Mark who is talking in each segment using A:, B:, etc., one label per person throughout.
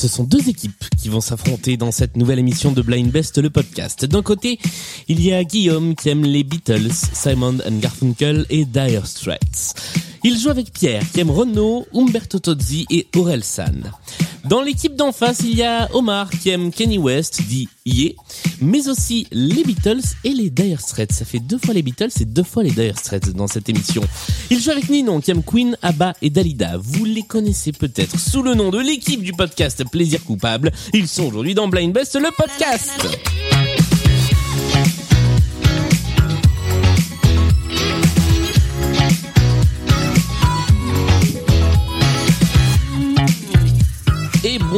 A: Ce sont deux équipes qui vont s'affronter dans cette nouvelle émission de Blind Best, le podcast. D'un côté, il y a Guillaume qui aime les Beatles, Simon and Garfunkel et Dire Straits. Il joue avec Pierre qui aime Renault, Umberto Tozzi et Aurel San. Dans l'équipe d'en face, il y a Omar qui aime Kenny West, dit Ye, mais aussi les Beatles et les Dire Straits. Ça fait deux fois les Beatles et deux fois les Dire Straits dans cette émission. Il joue avec Ninon qui aime Queen, Abba et Dalida. Vous les connaissez peut-être sous le nom de l'équipe du podcast Plaisir Coupable. Ils sont aujourd'hui dans Blind Best, le podcast.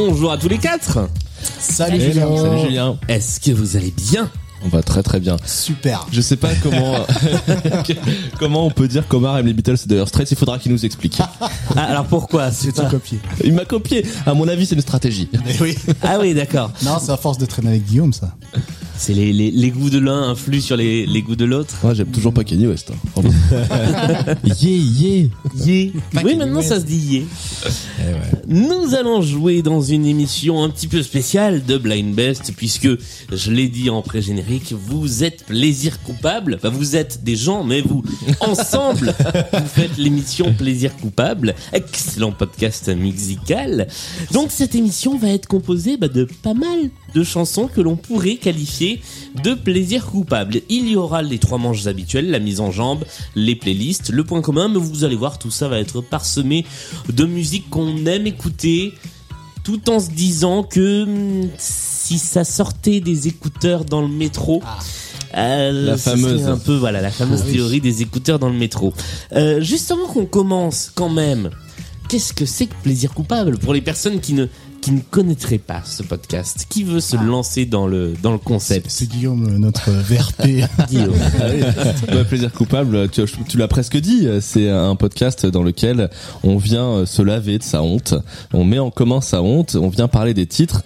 A: Bonjour à tous les quatre.
B: Salut. Julien.
C: Salut Julien.
A: Est-ce que vous allez bien?
C: On va très très bien.
B: Super.
C: Je sais pas comment comment on peut dire qu'Omar aime les Beatles et Dire Straits. Il faudra qu'il nous explique.
A: Ah, Alors pourquoi? C'est
B: C'est
A: pas-
B: copié.
C: Il m'a copié. À mon avis, c'est une stratégie.
B: Mais oui.
A: Ah oui, d'accord.
B: Non, c'est à force de traîner avec Guillaume, ça.
A: C'est les, les, les goûts de l'un influent sur les, les goûts de l'autre.
C: Moi, j'aime toujours pas Kanye West. hein. Pardon. yeah yeah.
A: Yé.
B: Pas
A: Oui, maintenant
B: West.
A: ça se dit yé. Nous allons jouer dans une émission un petit peu spéciale de Blind Best puisque, je l'ai dit en pré-générique, vous êtes plaisir coupable. Enfin, vous êtes des gens, mais vous, ensemble, vous faites l'émission Plaisir coupable. Excellent podcast musical. Donc cette émission va être composée bah, de pas mal de chansons que l'on pourrait qualifier de plaisir coupable. Il y aura les trois manches habituelles, la mise en jambe, les playlists, le point commun, mais vous allez voir, tout ça va être parsemé de musique qu'on aime écouter, tout en se disant que hum, si ça sortait des écouteurs dans le métro, euh,
C: La fameuse.
A: un peu voilà la fameuse
B: Ah oui.
A: théorie des écouteurs dans le métro. Euh, justement qu'on commence quand même. Qu'est-ce que c'est que plaisir coupable pour les personnes qui ne qui ne connaîtraient pas ce podcast Qui veut se
B: Ah.
A: lancer dans le dans le concept
B: C'est Guillaume, euh, notre VRP.
A: Guillaume.
C: Ouais, plaisir coupable, tu, tu l'as presque dit, c'est un podcast dans lequel on vient se laver de sa honte, on met en commun sa honte, on vient parler des titres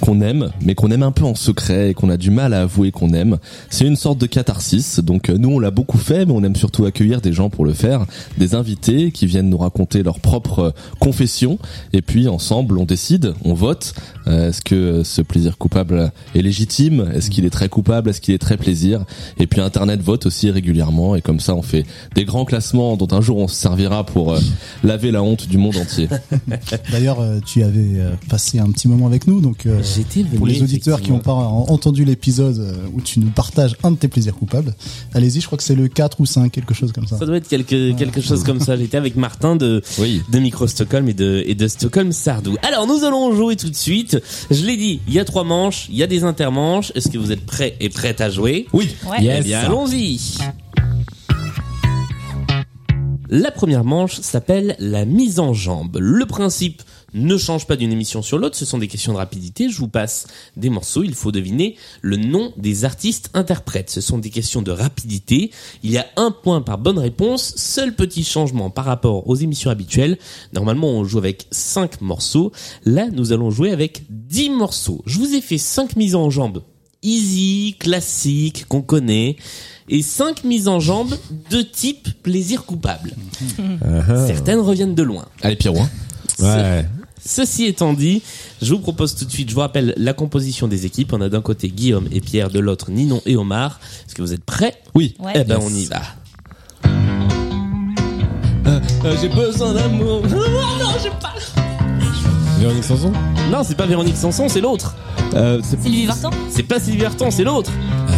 C: qu'on aime, mais qu'on aime un peu en secret et qu'on a du mal à avouer qu'on aime. C'est une sorte de catharsis, donc euh, nous on l'a beaucoup fait, mais on aime surtout accueillir des gens pour le faire, des invités qui viennent nous raconter leurs propres confessions, et puis ensemble on décide, on vote, euh, est-ce que ce plaisir coupable est légitime, est-ce qu'il est très coupable, est-ce qu'il est très plaisir, et puis Internet vote aussi régulièrement, et comme ça on fait des grands classements dont un jour on se servira pour euh, laver la honte du monde entier.
B: D'ailleurs, euh, tu avais euh, passé un petit moment avec nous, donc euh,
A: J'étais venu,
B: pour les auditeurs qui n'ont pas en- entendu l'épisode euh, où tu nous partages un de tes plaisirs coupables, allez-y, je crois que c'est le 4 ou 5, quelque chose comme ça.
A: Ça doit être quelque, quelque chose comme ça. J'étais avec Martin de,
C: Oui.
A: de Micro Stockholm et de, et de Stockholm Sardou. Alors, nous allons jouer tout de suite. Je l'ai dit, il y a trois manches, il y a des intermanches. Est-ce que vous êtes prêts et prêtes à jouer?
C: Oui.
D: Ouais.
A: Eh bien, allons-y. La première manche s'appelle la mise en jambe. Le principe ne change pas d'une émission sur l'autre, ce sont des questions de rapidité. Je vous passe des morceaux, il faut deviner le nom des artistes interprètes. Ce sont des questions de rapidité. Il y a un point par bonne réponse. Seul petit changement par rapport aux émissions habituelles. Normalement, on joue avec 5 morceaux. Là, nous allons jouer avec 10 morceaux. Je vous ai fait 5 mises en jambe easy, classique, qu'on connaît, et cinq mises en jambe de type plaisir coupable. Certaines reviennent de loin.
C: Allez Pierrot.
A: Ouais. Ceci étant dit, je vous propose tout de suite, je vous rappelle la composition des équipes. On a d'un côté Guillaume et Pierre, de l'autre Ninon et Omar. Est-ce que vous êtes prêts?
C: Oui.
D: Ouais.
A: Eh ben
C: Yes.
A: on y va.
C: Euh, J'ai besoin d'amour.
E: Véronique Sanson?
A: Non, c'est pas Véronique Sanson, c'est l'autre.
C: Euh,
D: Sylvie Vartan?
A: C'est pas Sylvie Vartan, c'est l'autre.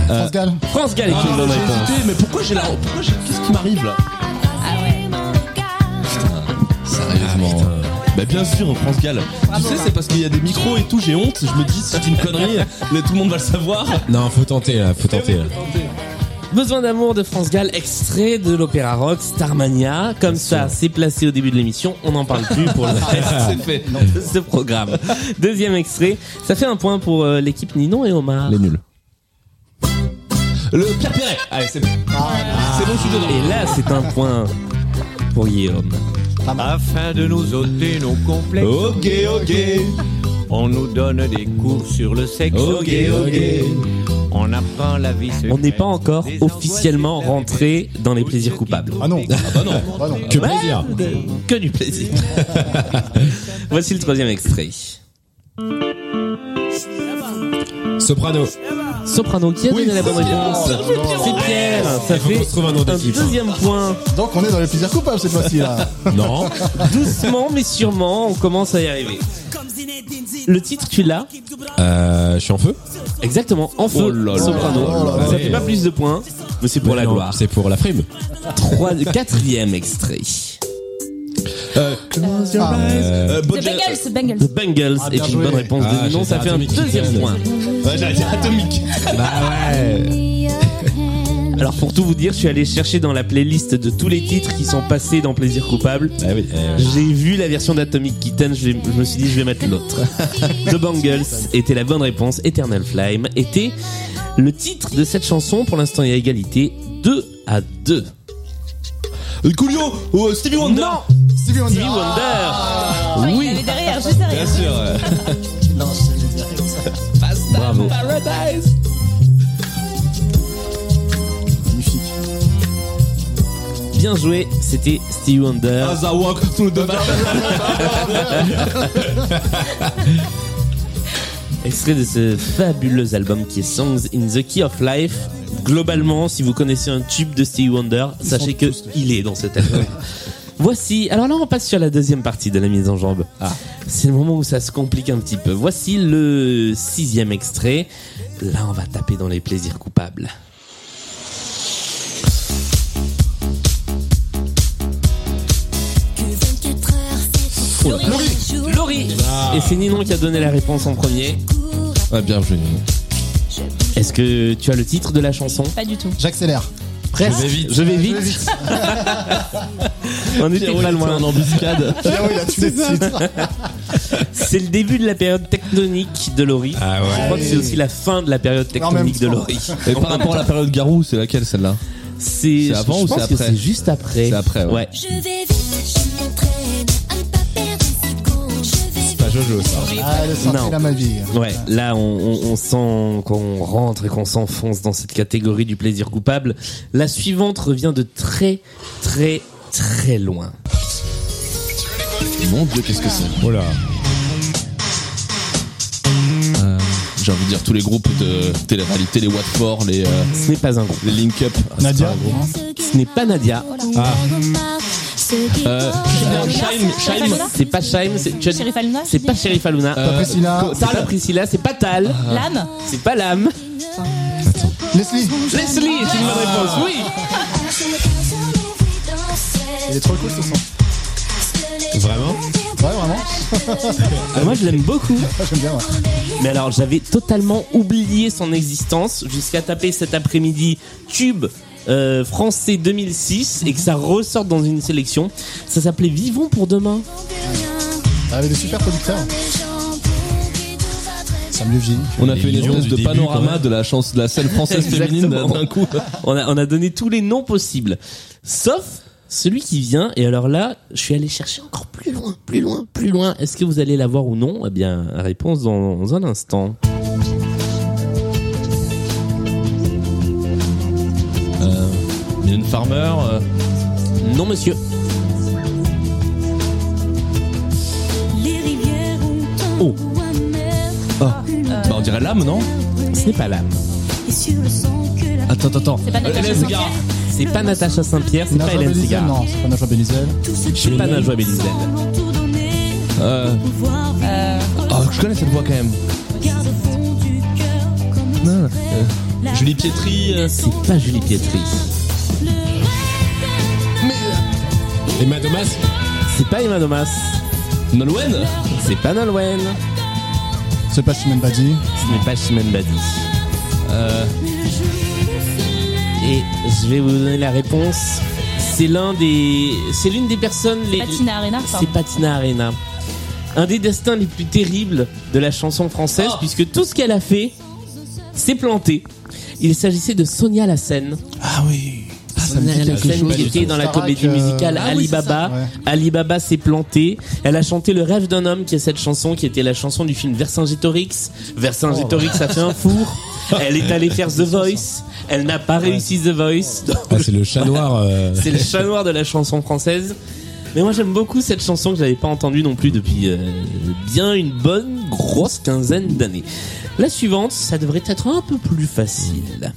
B: France Gall.
A: France Gall est une bonne
C: j'ai
A: réponse.
C: hésité, mais pourquoi j'ai la pourquoi j'ai qu'est-ce qui m'arrive là?
D: Ah ouais.
C: Sérieusement. Bah bien sûr, France Gall. Tu sais, c'est parce qu'il y a des micros et tout, j'ai honte. Je me dis, c'est une connerie, mais tout le monde va le savoir.
E: Non, faut tenter là, faut tenter là.
A: Besoin d'amour de France Gall, extrait de l'opéra rock Starmania. Comme ça, c'est placé au début de l'émission. On n'en parle plus pour le reste
C: fait.
A: de ce programme. Deuxième extrait. Ça fait un point pour euh, l'équipe Ninon et Omar.
C: Les nuls. Le Pierre Perret. Allez, c'est bon. C'est bon, je suis dedans.
A: Et là, c'est un point pour Guillaume.
F: Afin de nous ôter nos complexes,
C: Ok, ok.
F: on nous donne des cours sur le sexe.
C: Ok, ok.
F: On apprend la vie secrète.
A: On n'est pas encore officiellement rentré dans les plaisirs coupables.
B: Ah non.
C: bah non.
B: Ah non.
E: Que plaisir.
A: Que du plaisir. Voici le troisième extrait.
E: Soprano.
A: Soprano, qui a donné la bonne réponse C'est Pierre. Ça fait
E: un
A: deuxième point.
B: Donc on est dans les plaisirs coupables cette fois-ci là.
E: Non.
A: Doucement mais sûrement, on commence à y arriver. Le titre, tu l'as
E: Euh, je suis en feu.
A: Exactement, en feu,
C: Oh là là.
A: Soprano.
B: Oh là là.
A: Ça fait pas plus de points, mais c'est pour la
E: Non,
A: gloire.
E: C'est pour la frime.
A: Trois, quatrième extrait.
C: Euh,
B: Ah,
C: euh,
D: The
C: Bojack-
D: Bengals, Bengals.
A: The Bengals
B: Ah,
A: est
B: bien
A: une
B: joué.
A: bonne réponse
E: Ah,
A: de Ninon,
E: j'ai
A: ça fait un deuxième point.
C: Ouais, j'allais dire atomique.
E: Bah ouais.
A: Alors pour tout vous dire, je suis allé chercher dans la playlist de tous les titres qui sont passés dans Plaisir Coupable.
E: Ah oui. eh,
A: J'ai vu la version d'Atomic Kitten, je, vais- je me suis dit je vais mettre l'autre. The Bangles était la bonne réponse, Eternal Flame était le titre de cette chanson. Pour l'instant, il y a égalité 2 à 2.
C: Euh, Coolio ou euh, Stevie Wonder
A: Non
B: Stevie Wonder.
A: Stevie Wonder
D: il
A: Oui
D: est derrière, juste derrière.
C: Bien sûr.
B: Non, je savais direct.
E: Bravo.
B: Magnifique.
A: Bien joué, c'était Stevie Wonder.
C: As I walk through the
A: Extrait de ce fabuleux album qui est Songs in the Key of Life. Globalement, si vous connaissez un tube de Stevie Wonder, sachez que
B: tous,
A: il est dans cet album. Voici, alors là on passe sur la deuxième partie de la mise en jambe. C'est le moment où ça se complique un petit peu. Voici le sixième extrait. Là on va taper dans les plaisirs coupables.
D: Laurie.
A: Laurie Et c'est Ninon qui a donné la réponse en premier.
C: Ouais, bien joué.
A: Est-ce que tu as le titre de la chanson
D: Pas du tout.
B: J'accélère.
A: Presque.
E: Je vais vite.
A: Je vais vite. on était pas loin.
C: en embuscade.
B: Il a.
A: C'est le début de la période tectonique de Laurie.
E: Ah
A: Je crois
E: ouais.
A: que c'est aussi la fin de la période tectonique de. Laurie.
C: Et par rapport à la période Garou, c'est laquelle celle-là?
A: C'est
C: avant
A: je
C: ou c'est après?
A: C'est juste après.
C: C'est après, ouais.
A: ouais.
G: Je vais vite,
E: Jojo ça.
B: Ah, le
A: Non.
B: sorti à ma vie.
A: Ouais, là on, on, on sent qu'on rentre et qu'on s'enfonce dans cette catégorie du plaisir coupable. La suivante revient de très très très loin.
C: Mon dieu, qu'est-ce que c'est
E: Oh là.
C: Euh, J'ai envie de dire tous les groupes de télé-réalité, les Watford, les, euh,
A: Ce n'est pas un groupe.
C: les Link Up. Ah, c'est
B: Nadia
C: pas un groupe.
B: hein
A: Ce n'est pas Nadia.
E: Ah.
C: Euh, Shime, Shime.
A: C'est pas Shime. C'est
D: Sheriff Aluna
A: c'est pas Sheriff Aluna.
C: Euh,
B: Priscilla.
A: C'est pas Priscilla. C'est pas Tal.
D: L'âme.
A: C'est pas Lam.
B: Leslie.
A: Leslie, c'est une bonne réponse. Oui.
B: Il est trop cool ce son.
E: Vraiment
B: Ouais, vraiment.
A: Ah, moi je l'aime beaucoup.
B: Ah, J'aime bien.
A: Mais alors j'avais totalement oublié son existence jusqu'à taper cet après-midi Tube euh, français 2006 et que ça ressorte dans une sélection. Ça s'appelait Vivons pour demain.
B: Avec des super producteurs. Ça vieillit.
C: On a
E: Les
C: fait une espèce de
E: début,
C: panorama de la chance de la scène française féminine d'un coup.
A: On a, on a donné tous les noms possibles. Sauf celui qui vient. Et alors là, je suis allé chercher encore plus loin, plus loin, plus loin. Est-ce que vous allez l'avoir ou non? Eh bien, réponse dans un instant.
C: Farmer. euh,
A: Non monsieur. Oh.
C: bah, on dirait l'âme, non
A: Ce n'est pas l'âme.
C: Attends, attends, attends.
D: C'est pas Natacha
C: Hélène
D: Saint-Pierre.
A: C'est pas Natacha Saint-Pierre, c'est pas
B: Najwa
A: Hélène Segarra.
B: non, c'est pas Najwa Bélizel.
A: C'est pas Najwa Bélizel.
C: Euh,
D: Euh,
C: oh, je connais cette voix quand même. Non, euh, Julie Pietri. euh,
A: C'est pas Julie Pietri.
E: Emma Thomas
A: C'est pas Emma Domas.
C: Nolwenn
A: C'est pas Nolwenn.
B: C'est pas Chimène Badi.
A: Ce n'est pas Chimène Badi.
C: euh,
A: Et je vais vous donner la réponse. C'est l'un des, c'est l'une des personnes les.
D: Patina Arena.
A: C'est Patina Arena. Un des destins les plus terribles de la chanson française, puisque tout ce qu'elle a fait, s'est planté. Il s'agissait de Sonia Lassen.
B: Ah oui.
E: Ça me dit
A: la
E: quelque
A: scène
E: chose.
A: qui était dans la comédie
B: euh,
A: musicale
B: ah oui,
A: Alibaba.
B: ouais.
A: Alibaba s'est plantée. Elle a chanté Le rêve d'un homme, qui est cette chanson qui était la chanson du film Vercingétorix. Vercingétorix a fait un four. Elle est allée faire The Voice. Elle n'a pas réussi The Voice.
E: Ah, c'est le chat noir. euh,
A: C'est le chat noir de la chanson française. Mais moi j'aime beaucoup cette chanson que j'avais pas entendue non plus depuis euh, bien une bonne grosse quinzaine d'années. La suivante, ça devrait être un peu plus facile.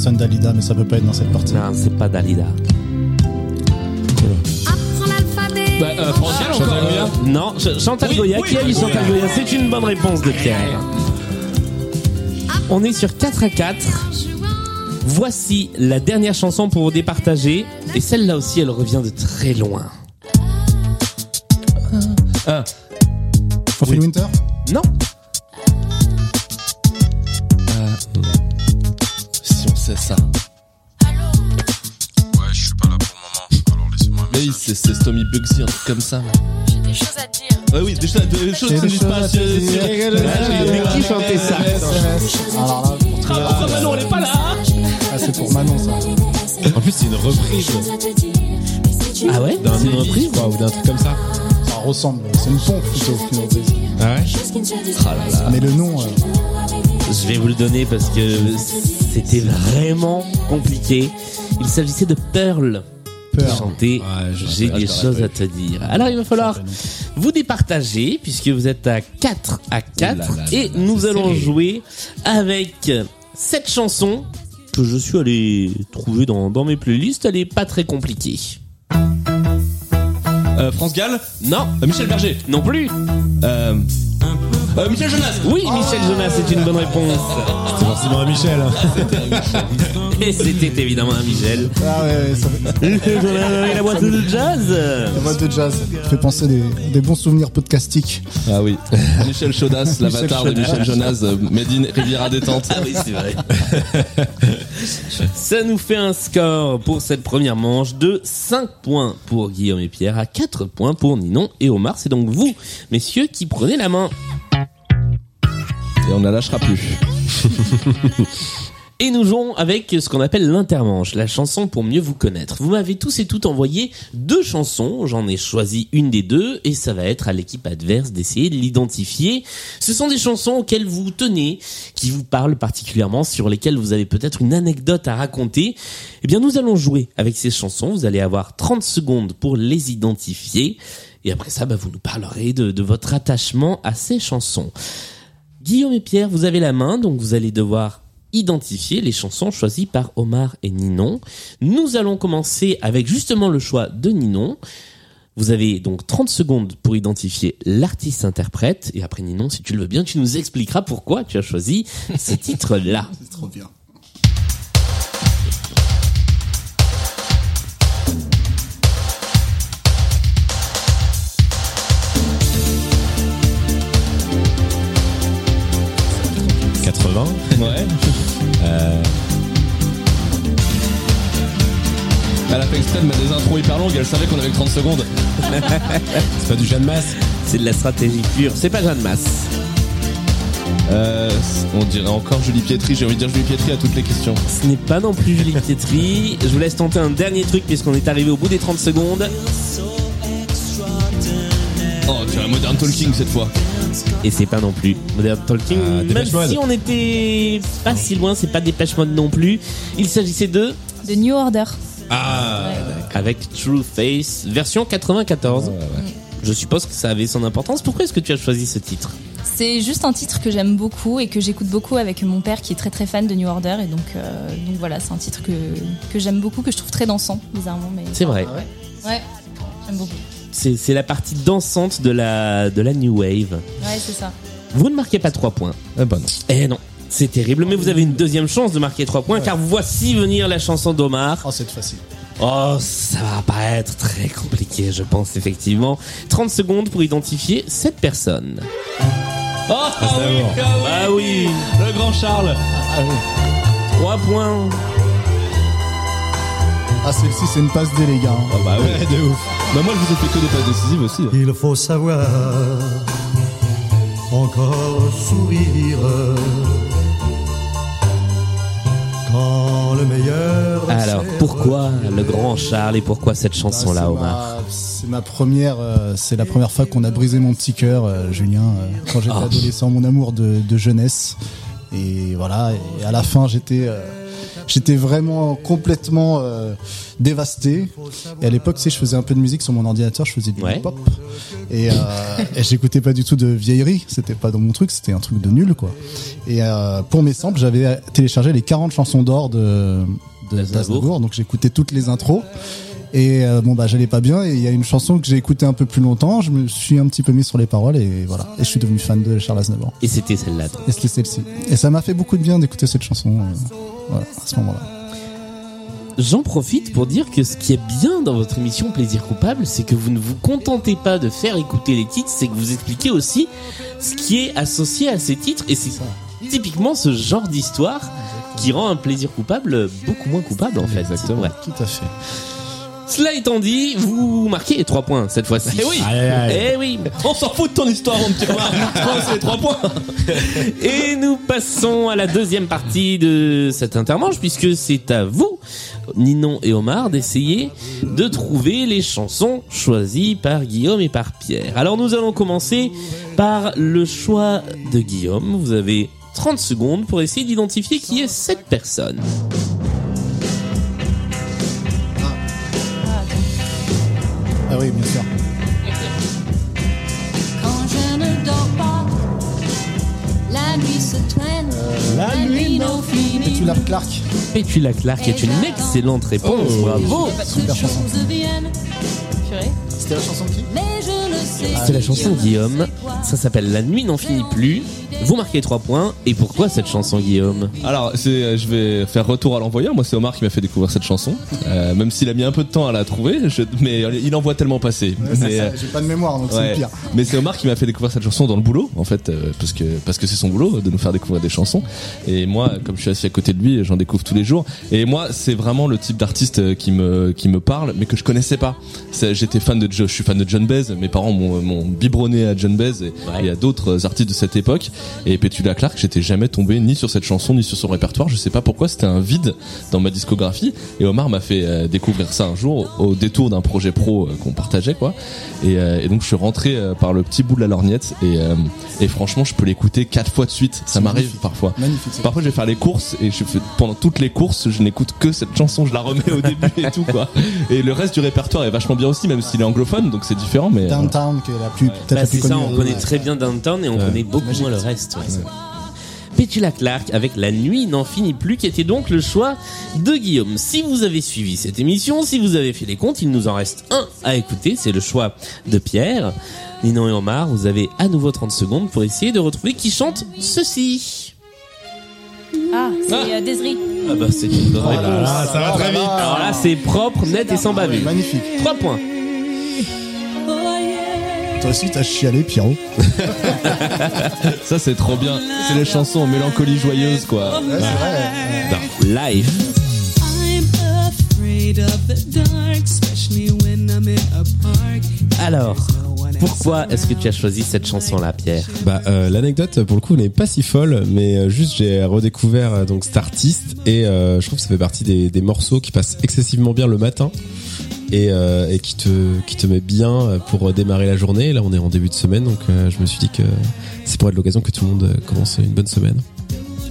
B: Ça sonne Dalida, mais ça peut pas être dans cette partie.
A: Non, c'est pas Dalida.
G: Apprends l'alphabet.
E: Bah, euh, Franck, Chantal Goya
A: Non, Ch- Chantal Goya. Qui a dit Chantal Goya? C'est une bonne réponse de Pierre. On est sur 4 à 4. Voici la dernière chanson pour vous départager. Et celle-là aussi, elle revient de très loin.
C: Ah,
B: Winter?
A: Non
C: on sait ça.
H: Ouais, je suis pas là pour le moment. Alors laissez-moi un
C: Mais c'est c'est Stomy Bugsy, un truc comme ça.
G: J'ai des choses à dire.
C: Ouais, oui, des choses, des choses qui
B: des
C: ne disent
B: choses
C: pas
B: dire.
A: Mais qui chantait ça
B: Alors là, pour la-
A: Manon, elle est pas là
B: Ah, c'est pour Manon, ça.
E: En plus, c'est une reprise
A: Ah ouais?
E: D'un
A: C'est une reprise
E: ou d'un truc comme ça.
B: Ça ressemble. C'est une pompe plutôt qu'une reprise.
E: Ah ouais?
C: Ah.
B: Mais le nom, euh,
A: Je vais vous le donner parce que c'était vraiment compliqué. Il s'agissait de Pearl.
B: Pearl.
A: Chanter
E: Ouais,
A: J'ai des choses à te dire. Alors il va falloir vous départager puisque vous êtes à 4 à 4
C: là là
A: et
C: là,
A: nous allons
C: serré.
A: jouer avec cette chanson que je suis allé trouver dans, dans mes playlists. Elle est pas très compliquée.
C: Euh, France Gall?
A: Non,
C: Euh, Michel Berger?
A: Non plus.
C: euh, euh, Michel Jonas
A: Oui, Michel Jonas, c'est une bonne réponse.
E: C'est forcément un Michel.
A: Et c'était évidemment un Michel.
B: Ah ouais, ouais, ça fait...
A: Jonas et la boîte de jazz.
B: La boîte de jazz. Ça fait penser des, des bons souvenirs podcastiques.
C: Ah oui. Michel Chaudas, l'avatar de. Michel Jonas, euh, Made in Riviera Détente.
A: Ah oui, c'est vrai. Ça nous fait un score pour cette première manche de 5 points pour Guillaume et Pierre, à 4 points pour Ninon et Omar. C'est donc vous, messieurs, qui prenez la main.
C: Et on ne la lâchera plus.
A: Et nous jouons avec ce qu'on appelle l'intermanche, la chanson pour mieux vous connaître. Vous m'avez tous et toutes envoyé deux chansons, j'en ai choisi une des deux, et ça va être à l'équipe adverse d'essayer de l'identifier. Ce sont des chansons auxquelles vous tenez, qui vous parlent particulièrement, sur lesquelles vous avez peut-être une anecdote à raconter. Eh bien, nous allons jouer avec ces chansons, vous allez avoir 30 secondes pour les identifier, et après ça, bah, vous nous parlerez de, de votre attachement à ces chansons. Guillaume et Pierre, vous avez la main, donc vous allez devoir identifier les chansons choisies par Omar et Ninon. Nous allons commencer avec justement le choix de Ninon. Vous avez donc 30 secondes pour identifier l'artiste-interprète. Et après Ninon, si tu le veux bien, tu nous expliqueras pourquoi tu as choisi ce titre-là.
B: C'est trop bien.
E: Euh, 80.
C: Ouais. Elle a fait exprès de mettre des intros hyper longues, elle savait qu'on avait que 30 secondes.
E: C'est pas du Jeanne Masse
A: C'est de la stratégie pure. C'est pas Jeanne Masse.
C: Euh, on dirait encore Julie Pietri, j'ai envie de dire Julie Pietri à toutes les questions.
A: Ce n'est pas non plus Julie Pietri. Je vous laisse tenter un dernier truc puisqu'on est arrivé au bout des 30 secondes.
C: Oh, tu as un Modern Talking cette fois.
A: Et c'est pas non plus Modern Talking.
E: Ah,
A: Même
E: Dépêche Mode.
A: si on était pas si loin, c'est pas Dépêche Mode non plus. Il s'agissait de
D: De New Order.
E: Ah
A: avec True Face, version 94. Je suppose que ça avait son importance. Pourquoi est-ce que tu as choisi ce titre?
D: C'est juste un titre que j'aime beaucoup et que j'écoute beaucoup avec mon père qui est très très fan de New Order et donc euh, donc voilà c'est un titre que que j'aime beaucoup que je trouve très dansant bizarrement mais
A: C'est vrai.
D: ouais j'aime beaucoup
A: C'est la partie dansante de la, de la New Wave.
D: ouais c'est ça
A: Vous ne marquez pas 3 points.
C: Eh ben non.
A: Eh non. C'est terrible, mais vous avez une deuxième chance de marquer 3 points car voici venir la chanson d'Omar.
B: Oh, c'est facile.
A: Oh, ça va pas être très compliqué, je pense, effectivement. 30 secondes pour identifier cette personne.
C: Oh, ah oui, ah oui,
A: Ah oui,
C: le grand Charles.
A: 3 points.
B: Ah, celle-ci, c'est une passe D, les gars.
C: Ah bah ouais.
E: de ouf.
C: Bah moi je vous ai fait que des passes décisives aussi.
I: Il faut savoir encore sourire quand le meilleur
A: Alors, pourquoi le grand Charles et pourquoi cette chanson-là,
B: Ah, c'est
A: Omar
B: ma- C'est ma première, euh, c'est la première fois qu'on a brisé mon petit cœur, euh, Julien, euh, quand j'étais
A: Ah.
B: adolescent, mon amour de, de jeunesse. Et voilà, et à la fin, j'étais, euh, j'étais vraiment complètement euh, dévasté. Et à l'époque, tu sais, je faisais un peu de musique sur mon ordinateur, je faisais du
A: Ouais.
B: hip-hop. Et, euh, et j'écoutais pas du tout de vieillerie, c'était pas dans mon truc, c'était un truc de nul, quoi. Et euh, pour mes samples, j'avais téléchargé les 40 chansons d'or de, de
A: D'Aznavour.
B: d'Aznavour, donc j'écoutais toutes les intros. Et euh, bon bah j'allais pas bien et il y a une chanson que j'ai écoutée un peu plus longtemps, je me suis un petit peu mis sur les paroles et voilà, et je suis devenu fan de Charles Aznavour.
A: Et c'était celle-là.
B: Et c'était celle-ci. Et ça m'a fait beaucoup de bien d'écouter cette chanson euh, voilà, à ce moment-là.
A: J'en profite pour dire que ce qui est bien dans votre émission Plaisir Coupable, c'est que vous ne vous contentez pas de faire écouter les titres, c'est que vous expliquez aussi ce qui est associé à ces titres. Et c'est typiquement ce genre d'histoire qui rend un plaisir coupable beaucoup moins coupable en fait.
C: Exactement.
A: Ouais.
B: Tout à fait.
A: Cela étant dit, vous marquez les trois points cette fois-ci.
C: Eh oui.
A: Eh oui.
C: On s'en fout de ton histoire, mon petit c'est les trois points.
A: Et nous passons à la deuxième partie de cette intermanche puisque c'est à vous, Ninon et Omar, d'essayer de trouver les chansons choisies par Guillaume et par Pierre. Alors nous allons commencer par le choix de Guillaume. Vous avez 30 secondes pour essayer d'identifier qui est cette personne.
B: Oui, bien sûr.
G: Quand je ne dors pas, la nuit se traîne, la, nuit n'en finit.
B: Tu l'as Clark.
A: Petula Clark est une excellente réponse.
E: Oh.
A: Bravo.
B: Super chanson.
D: Purée.
B: C'était la chanson de qui
G: mais je ne sais
A: C'est la chanson Guillaume. Ça s'appelle La nuit n'en finit plus. Vous marquez 3 points. Et pourquoi cette chanson Guillaume?
C: Alors, c'est, euh, je vais faire retour à l'envoyeur. Moi, c'est Omar qui m'a fait découvrir cette chanson. Euh, même s'il a mis un peu de temps à la trouver, je- mais il en voit tellement passer. Mais, euh,
B: J'ai pas de mémoire, donc c'est
C: ouais.
B: pire.
C: Mais c'est Omar qui m'a fait découvrir cette chanson dans le boulot, en fait, euh, parce que parce que c'est son boulot de nous faire découvrir des chansons. Et moi, comme je suis assis à côté de lui, j'en découvre tous les jours. Et moi, c'est vraiment le type d'artiste qui me qui me parle, mais que je connaissais pas. C'est- J'étais fan de Je suis fan de John Baez. Mes parents m'ont biberonné à John Baez et
A: Ouais.
C: et à d'autres artistes de cette époque. Et Petula Clark, j'étais jamais tombé ni sur cette chanson ni sur son répertoire. Je sais pas pourquoi, c'était un vide dans ma discographie. Et Omar m'a fait euh, découvrir ça un jour au détour d'un projet pro euh, qu'on partageait quoi. Et, euh, et donc je suis rentré euh, par le petit bout de la lorgnette et, euh, et franchement je peux l'écouter quatre fois de suite. Ça m'arrive parfois.
B: Magnifique.
C: Parfois je vais faire les courses et je fais, pendant toutes les courses je n'écoute que cette chanson, je la remets au début et tout quoi. Et le reste du répertoire est vachement bien aussi même s'il est anglophone donc c'est différent mais euh,
B: Downtown, qui est la plus, peut-être
A: Bah,
B: la plus
A: c'est ça,
B: connue.
A: on connaît très bien Downtown et on connaît beaucoup moins le reste. ouais. Petula Clark avec La nuit n'en finit plus, qui était donc le choix de Guillaume. Si vous avez suivi cette émission, si vous avez fait les comptes, il nous en reste un à écouter, c'est le choix de Pierre. Ninon et Omar, vous avez à nouveau 30 secondes pour essayer de retrouver qui chante ceci.
D: Ah, c'est euh, Desiree.
A: Ah bah c'est une bonne
E: Oh là
A: réponse.
E: là, ça va très vite.
A: Alors là c'est propre, net et sans bavure.
B: Magnifique.
A: 3 points.
B: Toi aussi, t'as chialé, Pierrot.
C: ça c'est trop bien. C'est les chansons en mélancolie joyeuse quoi.
B: Ouais, c'est vrai.
A: Alors, pourquoi est-ce que tu as choisi cette chanson-là, Pierre?
E: Bah, euh, l'anecdote pour le coup n'est pas si folle, mais euh, juste j'ai redécouvert euh, donc cet artiste et euh, je trouve que ça fait partie des, des morceaux qui passent excessivement bien le matin et, euh, et qui te qui te met bien pour démarrer la journée. Là, on est en début de semaine, donc euh, je me suis dit que c'est pour être l'occasion que tout le monde euh, commence une bonne semaine.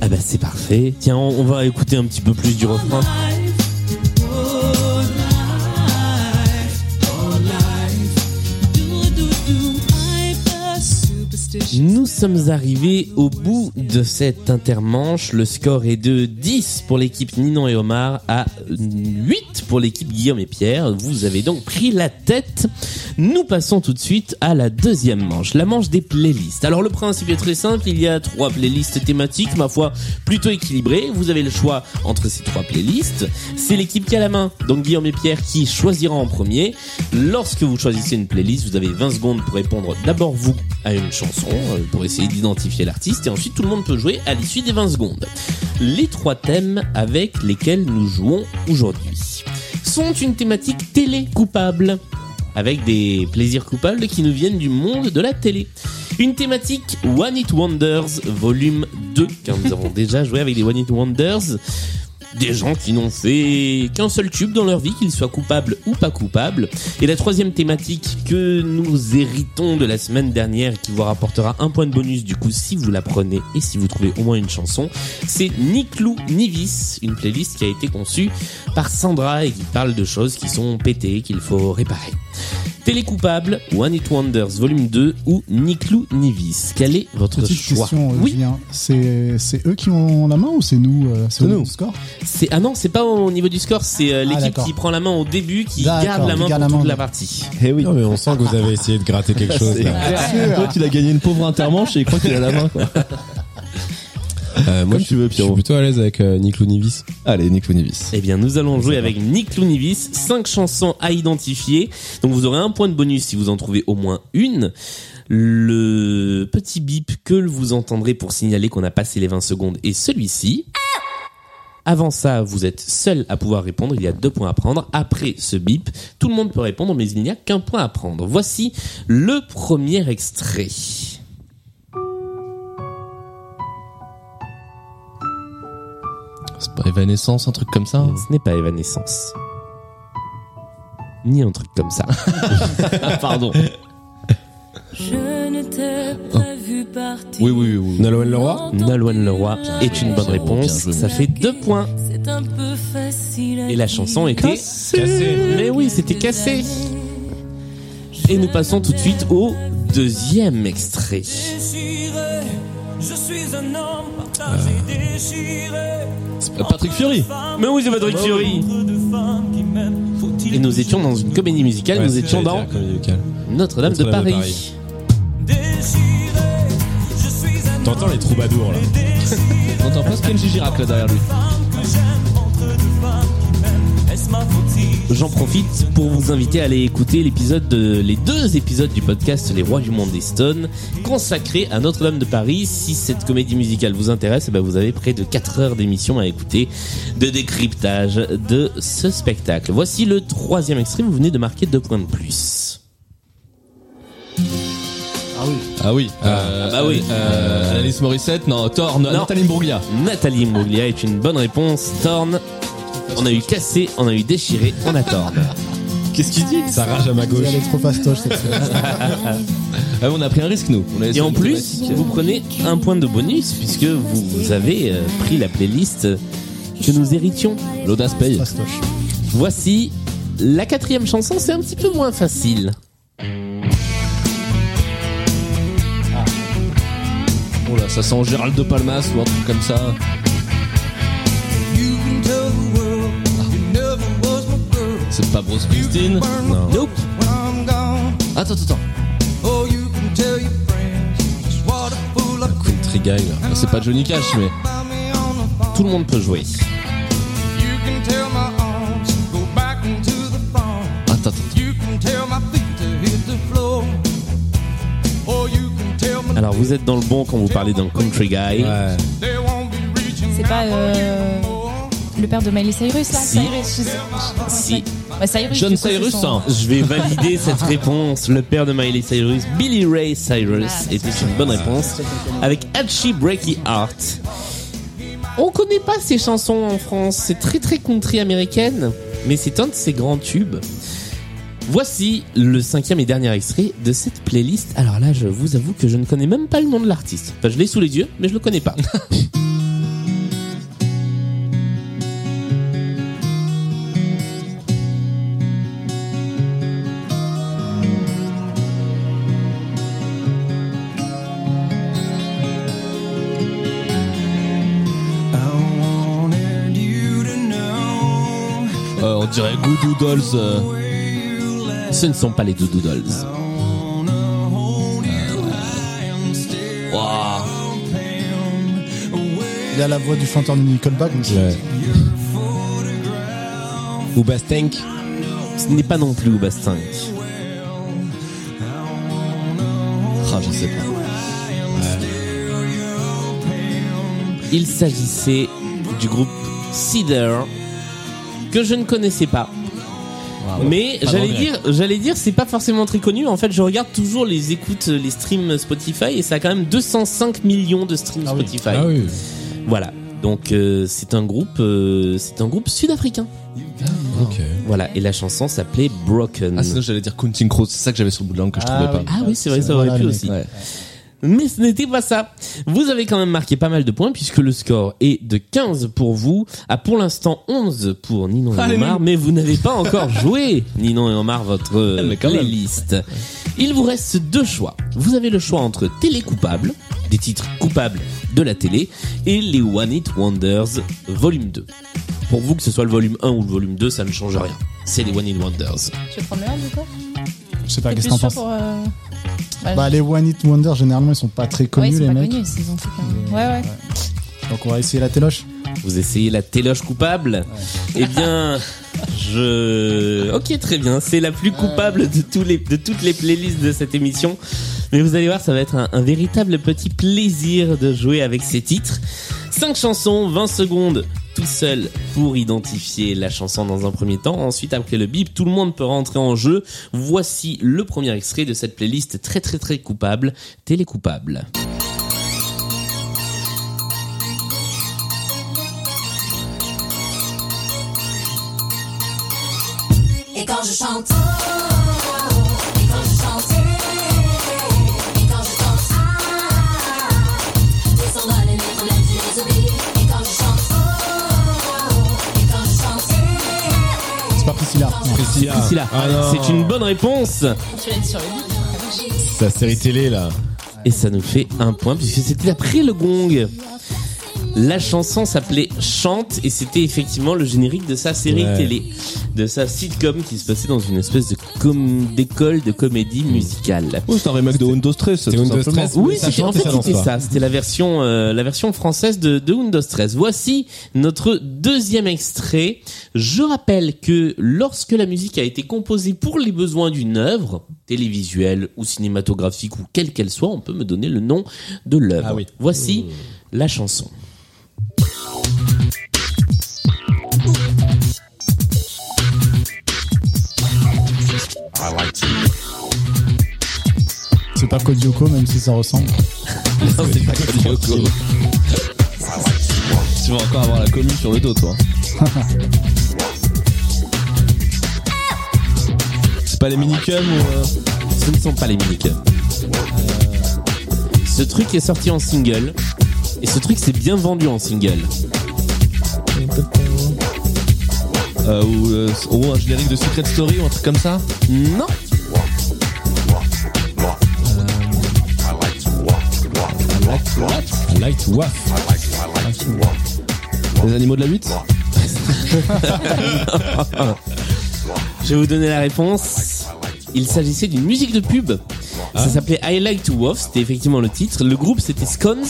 A: Ah bah c'est parfait. Tiens, on, on va écouter un petit peu plus du refrain. Sommes arrivés au bout de cette intermanche. Le score est de 10 pour l'équipe Ninon et Omar à 8 pour l'équipe Guillaume et Pierre. Vous avez donc pris la tête. Nous passons tout de suite à la deuxième manche, la manche des playlists. Alors le principe est très simple, il y a trois playlists thématiques, ma foi, plutôt équilibrées. Vous avez le choix entre ces trois playlists. C'est l'équipe qui a la main, donc Guillaume et Pierre qui choisira en premier. Lorsque vous choisissez une playlist, vous avez 20 secondes pour répondre d'abord vous à une chanson, euh, pour essayer d'identifier l'artiste, et ensuite tout le monde peut jouer à l'issue des 20 secondes. Les trois thèmes avec lesquels nous jouons aujourd'hui sont une thématique télé coupable avec des plaisirs coupables qui nous viennent du monde de la télé. Une thématique One It Wonders volume 2 car nous avons déjà joué avec les One It Wonders. Des gens qui n'ont fait qu'un seul tube dans leur vie, qu'ils soient coupables ou pas coupables. Et la troisième thématique que nous héritons de la semaine dernière, qui vous rapportera un point de bonus du coup si vous la prenez et si vous trouvez au moins une chanson, c'est Niklou Nivis, une playlist qui a été conçue par Sandra et qui parle de choses qui sont pétées, qu'il faut réparer. Télé coupable, One It Wonders volume 2 ou Niklou Nivis. Quel est votre
B: Petite
A: choix?
B: question, euh,
A: Oui.
B: C'est eux qui ont la main ou c'est nous euh, C'est
C: nous.
B: nous. Score?
A: C'est ah non, c'est pas au niveau du score, c'est euh, l'équipe
B: d'accord.
A: qui prend la main au début qui
B: D'accord,
A: garde la
B: qui
A: main
B: garde
A: pour
B: la
A: toute
B: main.
A: la partie.
C: Eh oui.
E: Non, mais on sent que vous avez essayé de gratter quelque chose. Là.
C: Toi, tu l'as gagné une pauvre intermanche et il croit qu'il a la main. Quoi.
E: Euh, moi,
C: Comme
E: je,
C: tu veux,
E: je suis
C: Pierrot.
E: plutôt à l'aise avec euh, Nick Lounivis.
C: Allez, Nick Nivis.
A: Eh bien, nous allons jouer avec Nick Lounivis, 5 chansons à identifier. Donc vous aurez un point de bonus si vous en trouvez au moins une. Le petit bip que vous entendrez pour signaler qu'on a passé les 20 secondes est celui-ci. Avant ça, vous êtes seul à pouvoir répondre. Il y a deux points à prendre. Après ce bip, tout le monde peut répondre, mais il n'y a qu'un point à prendre. Voici le premier extrait.
C: C'est pas Evanescence, un truc comme ça hein
A: Ce n'est pas Evanescence. Ni un truc comme ça. Pardon.
G: Je ne t'ai pas vu partir.
C: Oui, oui, oui.
E: Nolwenn Leroy
A: Nolwenn Leroy est une bonne
C: Bien
A: réponse.
C: joué,
A: Ça fait deux points.
G: C'est un peu facile.
A: Et la chanson était
E: Cassé.
A: Mais oui, c'était cassé. Et nous passons tout de suite au deuxième extrait.
C: Euh, Patrick Fury.
A: Mais oui, c'est Patrick Fury. Et nous étions dans une comédie musicale.
E: Ouais,
A: nous étions dans. Notre-Dame de
E: Notre-Dame de
A: Paris.
E: T'entends les troubadours là
C: On entend presque Kenji Girac là derrière lui.
A: J'en profite pour vous inviter à aller écouter l'épisode de, les deux épisodes du podcast Les Rois du Monde des Stones consacrés à Notre-Dame de Paris. Si cette comédie musicale vous intéresse, eh ben vous avez près de 4 heures d'émission à écouter de décryptage de ce spectacle. Voici le troisième extrait. Vous venez de marquer deux points de plus.
C: Ah oui. Euh,
A: bah oui.
C: Euh, Alice Morissette, non, Thor, non,
A: Non.
C: Nathalie Imbruglia.
A: Nathalie Imbruglia est une bonne réponse. Torn. On a eu cassé, on a eu déchiré, on a torn.
C: Qu'est-ce qu'il dit?
E: Ça rage à ma gauche.
B: Elle est trop fastoche cette fois.
C: ah, On a pris un risque nous. On a
A: Et
C: essayé
A: en plus, vous prenez un point de bonus puisque vous avez euh, pris la playlist que nous héritions.
C: l'audace paye.
B: Fastoche.
A: Voici la quatrième chanson, c'est un petit peu moins facile.
C: Ça sent Gérald de Palmas ou un truc comme ça. C'est pas Bruce Springsteen
E: Non.
A: Nope.
C: Attends, attends, attends.
E: Country guy là.
C: C'est pas Johnny Cash, mais.
A: Tout le monde peut jouer. Alors vous êtes dans le bon quand vous parlez d'un country guy.
E: Ouais.
D: C'est pas euh, le père de Miley Cyrus là
A: Si.
D: Cyrus, je sais-
A: Si
D: Ouais, Cyrus,
C: John
D: du coup, c'est
C: Cyrus,
D: son-
C: hein.
A: je vais valider cette réponse, le père de Miley Cyrus, Billy Ray Cyrus,
D: Ah,
A: était une bonne réponse. Avec Hatchie Breaky Heart. On connaît pas ces chansons en France, c'est très très country américaine, mais c'est un de ses grands tubes. Voici le cinquième et dernier extrait de cette playlist. Alors là, je vous avoue que je ne connais même pas le nom de l'artiste. Enfin, je l'ai sous les yeux, mais je le connais pas.
C: Euh, on dirait Goodoo Dolls. euh.
A: Ce ne sont pas les Doodoo Dolls.
C: Waouh.
B: Il a la voix du chanteur de Nickelback. c'est-
E: Ouais. Ou Bastank.
A: Ce n'est pas non plus Oubastinck.
C: Ah, je sais pas.
A: Il s'agissait du groupe Cedar que je ne connaissais pas. Mais j'allais dire, j'allais dire, c'est pas forcément très connu. En fait, je regarde toujours les écoutes, les streams Spotify et ça a quand même 205 millions de streams
B: Ah oui.
A: Spotify.
E: Ah oui.
A: Voilà. Donc euh, c'est un groupe, euh, c'est un groupe sud-africain.
E: Ok.
A: Voilà. Et la chanson s'appelait Broken.
C: Ah, sinon j'allais dire Counting Crows, c'est ça que j'avais sur le bout de langue que je
B: Ah
C: trouvais
B: oui.
C: pas.
A: Ah oui, c'est vrai, ça aurait pu aussi.
C: Ouais.
A: Mais ce n'était pas ça. Vous avez quand même marqué pas mal de points puisque le score est de 15 pour vous, à pour l'instant 11 pour Ninon et. Omar, mais vous n'avez pas encore joué, Ninon et Omar, votre euh,
C: quand même.
A: playlist. Il vous reste deux choix. Vous avez le choix entre Télé coupable, des titres coupables de la télé, et les One Hit Wonders volume 2. Pour vous, que ce soit le volume 1 ou le volume 2, ça ne change rien. C'est les One Hit Wonders.
D: Tu veux prendre le un, du coup?
B: Je sais pas, qu'est-ce que t'en penses?
D: pour, euh, bah,
B: Bah, les One Hit Wonder, généralement, ils sont pas très
D: ouais,
B: connus,
D: ils sont
B: les
D: pas
B: mecs.
D: connus, ils ont fait Ouais, ouais.
B: Donc, on va essayer la téloche.
A: Vous essayez la téloche coupable? Eh bien, je... Ok, très bien. C'est la plus coupable de, tous les, de toutes les playlists de cette émission. Mais vous allez voir, ça va être un, un véritable petit plaisir de jouer avec ces titres. 5 chansons, 20 secondes tout seul pour identifier la chanson dans un premier temps. Ensuite, après le bip, tout le monde peut rentrer en jeu. Voici le premier extrait de cette playlist très très très coupable, Télé coupable.
G: Et quand je chante,
B: Priscilla.
E: Ah non.
A: C'est une bonne réponse.
D: Tu l'as dit sur le beat.
E: C'est la série télé là.
A: Et ça nous fait un point puisque c'était après le gong. La chanson s'appelait Chante et c'était effectivement le générique de sa série
E: Ouais.
A: télé, de sa sitcom qui se passait dans une espèce de com- d'école de comédie musicale.
C: Oh, c'est un remake de Windows 13,
E: C'est
C: tout
E: Windows
C: simplement.
E: 13.
A: Oui, c'était, en fait c'était ça, c'était la version euh, la version française de, de Windows 13. Voici notre deuxième extrait. Je rappelle que lorsque la musique a été composée pour les besoins d'une œuvre télévisuelle ou cinématographique ou quelle qu'elle soit, on peut me donner le nom de l'œuvre.
E: Ah oui.
A: Voici la chanson.
B: C'est pas Kodioko, même si ça ressemble.
A: Non, c'est pas Kodioko.
C: Tu vas encore avoir la commune sur le dos, toi. c'est pas les minicums ou... euh,
A: Ce ne sont pas les minicums. Ce truc est sorti en single. Et ce truc s'est bien vendu en single.
C: Euh, ou, euh, ou un générique de Secret Story ou un truc comme ça
A: Non.
E: To waff.
C: Les animaux de la 8
A: Je vais vous donner la réponse. Il s'agissait d'une musique de pub.
C: Ah.
A: Ça s'appelait I Like to Wolf, c'était effectivement le titre. Le groupe c'était Scones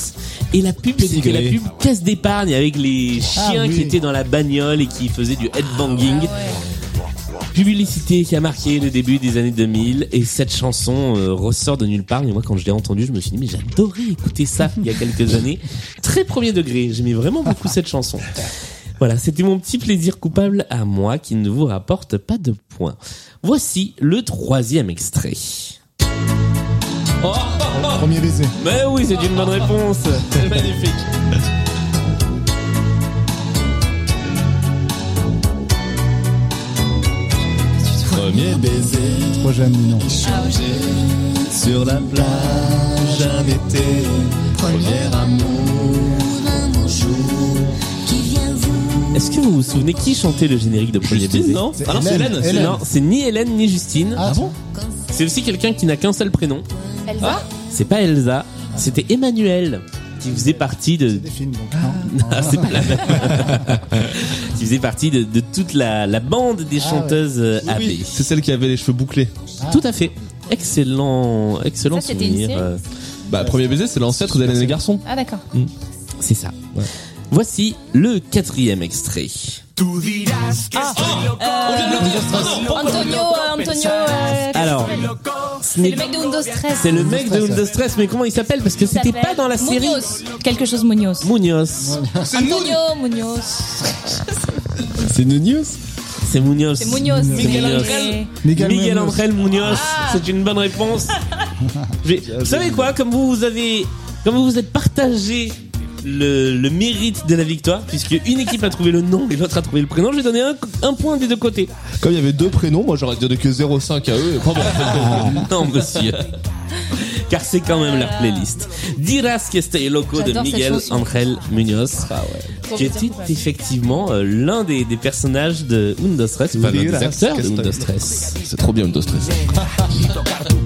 A: et la pub c'était la pub caisse d'épargne avec les chiens
B: Ah oui.
A: qui étaient dans la bagnole et qui faisaient du headbanging. Publicité qui a marqué le début des années 2000 et cette chanson euh, ressort de nulle part. Mais moi quand je l'ai entendue, je me suis dit mais j'adorais écouter ça il y a quelques années. Très premier degré, j'aimais vraiment beaucoup cette chanson. Voilà, c'était mon petit plaisir coupable à moi qui ne vous rapporte pas de points. Voici le troisième extrait.
B: Premier baiser.
A: Mais oui, c'est une bonne réponse. C'est magnifique.
C: Premier baiser
B: Trop jeune, non.
C: sur la plage un été. Premier amour.
G: un beau jour qui vient vous.
A: Est-ce que vous vous souvenez qui chantait le générique de Premier
C: Justine,
A: Baiser
C: non
B: C'est
C: Ah.
B: Hélène.
C: Hélène.
A: Non, c'est ni Hélène ni Justine.
B: Ah, bon
A: C'est aussi quelqu'un qui n'a qu'un seul prénom.
D: Elsa
A: C'est pas Elsa, c'était Emmanuel qui faisait partie de
B: Des films, donc. non.
A: Ah, c'est pas la même. qui faisait partie de, de toute la, la bande des
B: Ah
A: chanteuses AB.
C: Oui, c'est celle qui avait les cheveux bouclés.
A: Tout à fait. Excellent, excellent
D: Ça, c'était une
A: souvenir.
D: série
A: euh,
C: Bah, premier baiser, c'est l'ancêtre d'Hélène et les garçons.
D: Ah d'accord.
A: C'est ça. Voici le quatrième extrait.
D: Antonio, euh, Antonio. euh,
A: Alors, ce
D: c'est le mec de Windows 13.
A: c'est le mec de Windows 13, mais comment il s'appelle? Parce que
D: Il
A: c'était
D: s'appelle
A: pas dans la série.
D: Munoz. Quelque chose Munoz.
A: Munoz.
D: Antonio Munoz.
E: C'est Nunius
A: c'est Munoz.
D: C'est Munoz.
A: Miguel Angel.
B: Miguel
A: Miguel
B: Munoz.
A: Angel Munoz, c'est une bonne réponse. Vous savez quoi? Comme vous, vous avez, comme vous vous êtes partagé le, le mérite de la victoire, puisque une équipe a trouvé le nom et l'autre a trouvé le prénom, je vais donner un, un point des deux côtés.
C: Comme il y avait deux prénoms, moi j'aurais donné que 0,5 à eux. pardon.
A: Non, monsieur. Car c'est quand même leur playlist. Dirás que estoy loco de Miguel. Angel Munoz,
D: Trop
A: qui était effectivement euh, l'un des, des personnages de Undo Stress, enfin l'un des acteurs de
C: estoy-
A: Undo Stress.
C: C'est trop bien Windows 13.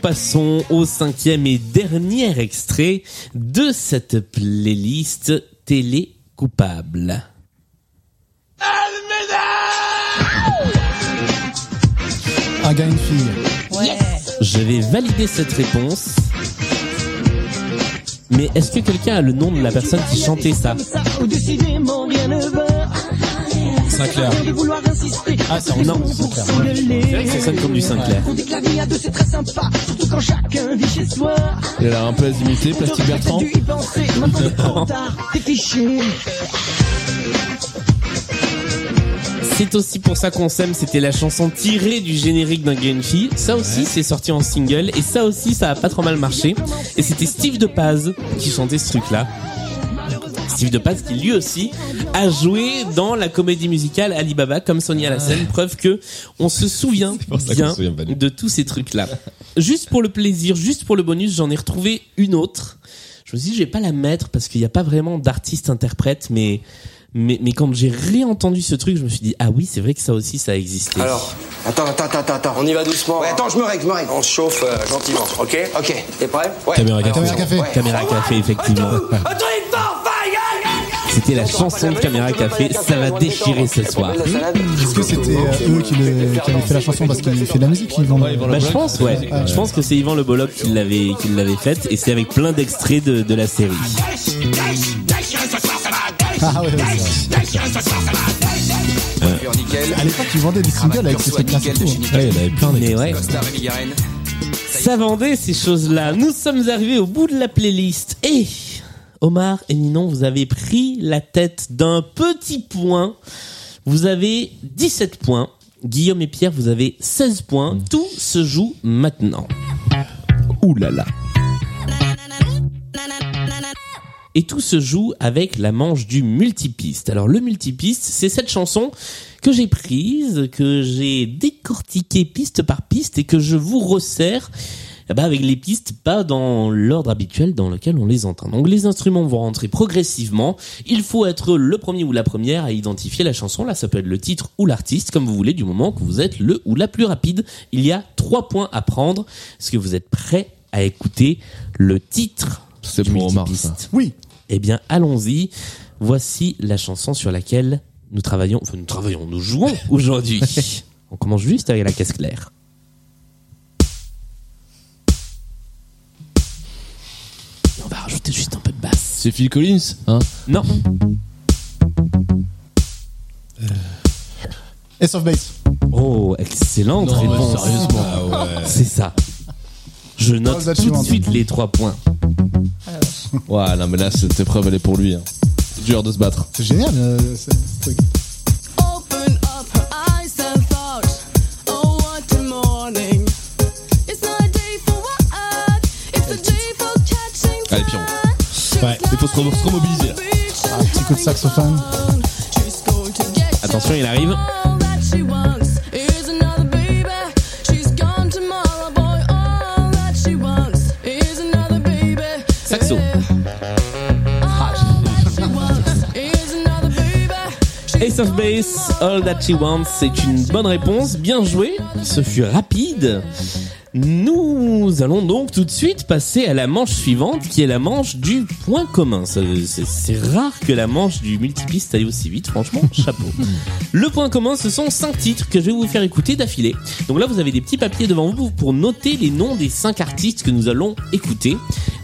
A: passons au cinquième et dernier extrait de cette playlist télé coupable.
B: Un gars, une fille.
D: Ouais.
A: Je vais valider cette réponse. Mais est-ce que quelqu'un a le nom de la personne qui chantait ça?
E: Sinclair.
B: Ah. Sinclair.
A: C'est vrai que ça sonne comme du Sinclair.
C: Il a l'air un peu azimité, Plastique Bertrand.
A: C'est aussi pour ça qu'on s'aime, c'était la chanson tirée du générique d'un fille. Ça aussi, c'est sorti en single, et ça aussi, ça a pas trop mal marché. Et c'était Steve de Paz qui chantait ce truc-là. Steve de Paz qui lui aussi a joué dans la comédie musicale Alibaba comme Sonia la scène, preuve que on se souvient bien
E: se souvient pas de-
A: tous ces trucs-là. Juste pour le plaisir, juste pour le bonus, j'en ai retrouvé une autre. Je me suis dit, je vais pas la mettre parce qu'il n'y a pas vraiment d'artiste interprète, mais mais, mais quand j'ai réentendu ce truc, je me suis dit, ah oui, c'est vrai que ça aussi, ça existait.
J: Alors, attends, attends, attends, attends, on y va doucement. Ouais, attends, je me règle, je me règle. On se chauffe euh, gentiment, ok? Ok, t'es prêt? Ouais.
E: Caméra café.
B: Caméra café.
A: Caméra Café, effectivement.
J: Truc fort, fire
A: C'était la chanson de Caméra Café, ça va déchirer ce soir.
B: Est-ce que c'était euh, eux qui, qui avaient fait la chanson parce qu'ils fait de la musique vendent...
A: Bah, je pense, ouais. Je pense que c'est Yvan Le Bolloc qui l'avait, qui l'avait faite, et c'est avec plein d'extraits de, de la série.
B: Ah ouais, ouais. À l'époque, ils vendaient des singles avec ces trucs-là, hein.
E: Ouais, il y en avait plein
A: Mais ouais. Ça vendait ces choses-là. Nous sommes arrivés au bout de la playlist. Et Omar et Ninon, vous avez pris la tête d'un petit point. Vous avez 17 points. Guillaume et Pierre, vous avez 16 points. Tout se joue maintenant.
C: Ouh là là.
A: Et tout se joue avec la manche du multipiste. Alors le multipiste, c'est cette chanson que j'ai prise, que j'ai décortiquée piste par piste et que je vous resserre eh ben, avec les pistes pas dans l'ordre habituel dans lequel on les entend. Donc les instruments vont rentrer progressivement. Il faut être le premier ou la première à identifier la chanson. Là, ça peut être le titre ou l'artiste, comme vous voulez, du moment que vous êtes le ou la plus rapide. Il y a trois points à prendre. Est-ce que vous êtes prêts à écouter le titre
C: C'est
A: du
C: pour Omar, ça.
B: Oui.
A: eh bien, allons-y. Voici la chanson sur laquelle nous travaillons, enfin, nous travaillons, nous jouons aujourd'hui. On commence juste avec la caisse claire. Va rajouter juste un peu de basse.
C: C'est Phil Collins, hein
A: Non,
B: Ace of Base.
A: oh, excellente réponse.
E: Ah ouais.
A: C'est ça. Je note tout de suite les trois points.
C: Ouais, non mais là cette épreuve elle est pour lui. Hein. C'est dur de se battre.
B: C'est génial, euh, ce ce truc.
E: Ouais.
C: Il faut se, re- se remobiliser là.
B: Un petit coup de saxophone.
A: Attention, il arrive. Saxo. Ace of Base, All That She Wants, c'est une bonne réponse, bien joué, ce fut rapide. Nous allons donc tout de suite passer à la manche suivante, qui est la manche du point commun. C'est rare que la manche du multipiste aille aussi vite, franchement, chapeau. Le point commun, ce sont cinq titres que je vais vous faire écouter d'affilée. Donc là, vous avez des petits papiers devant vous pour noter les noms des cinq artistes que nous allons écouter.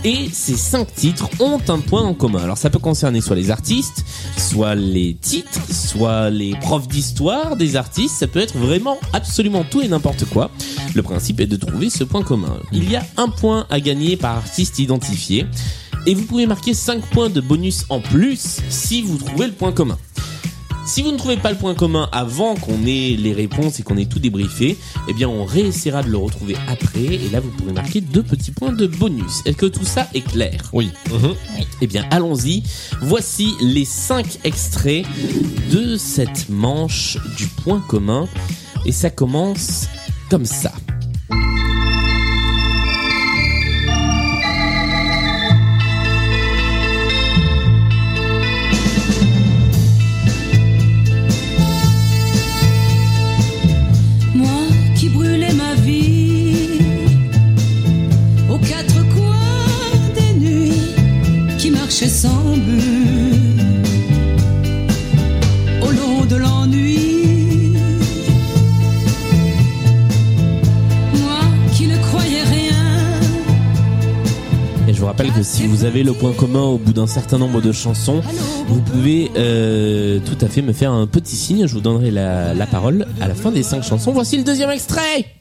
A: Et ces cinq titres ont un point en commun. Alors ça peut concerner soit les artistes, soit les titres, soit les profs d'histoire des artistes. Ça peut être vraiment absolument tout et n'importe quoi. Le principe est de trouver ce point commun. Il y a un point à gagner par artiste identifié et vous pouvez marquer 5 points de bonus en plus si vous trouvez le point commun. Si vous ne trouvez pas le point commun avant qu'on ait les réponses et qu'on ait tout débriefé, eh bien on réessayera de le retrouver après et là vous pourrez marquer deux petits points de bonus. Est-ce que tout ça est clair?
C: Oui.
A: Eh bien allons-y. Voici les cinq extraits de cette manche du point commun et ça commence comme ça. Vous rappelle que si vous avez le point commun au bout d'un certain nombre de chansons, vous pouvez euh, tout à fait me faire un petit signe. Je vous donnerai la, la parole à la fin des cinq chansons. Voici le deuxième extrait.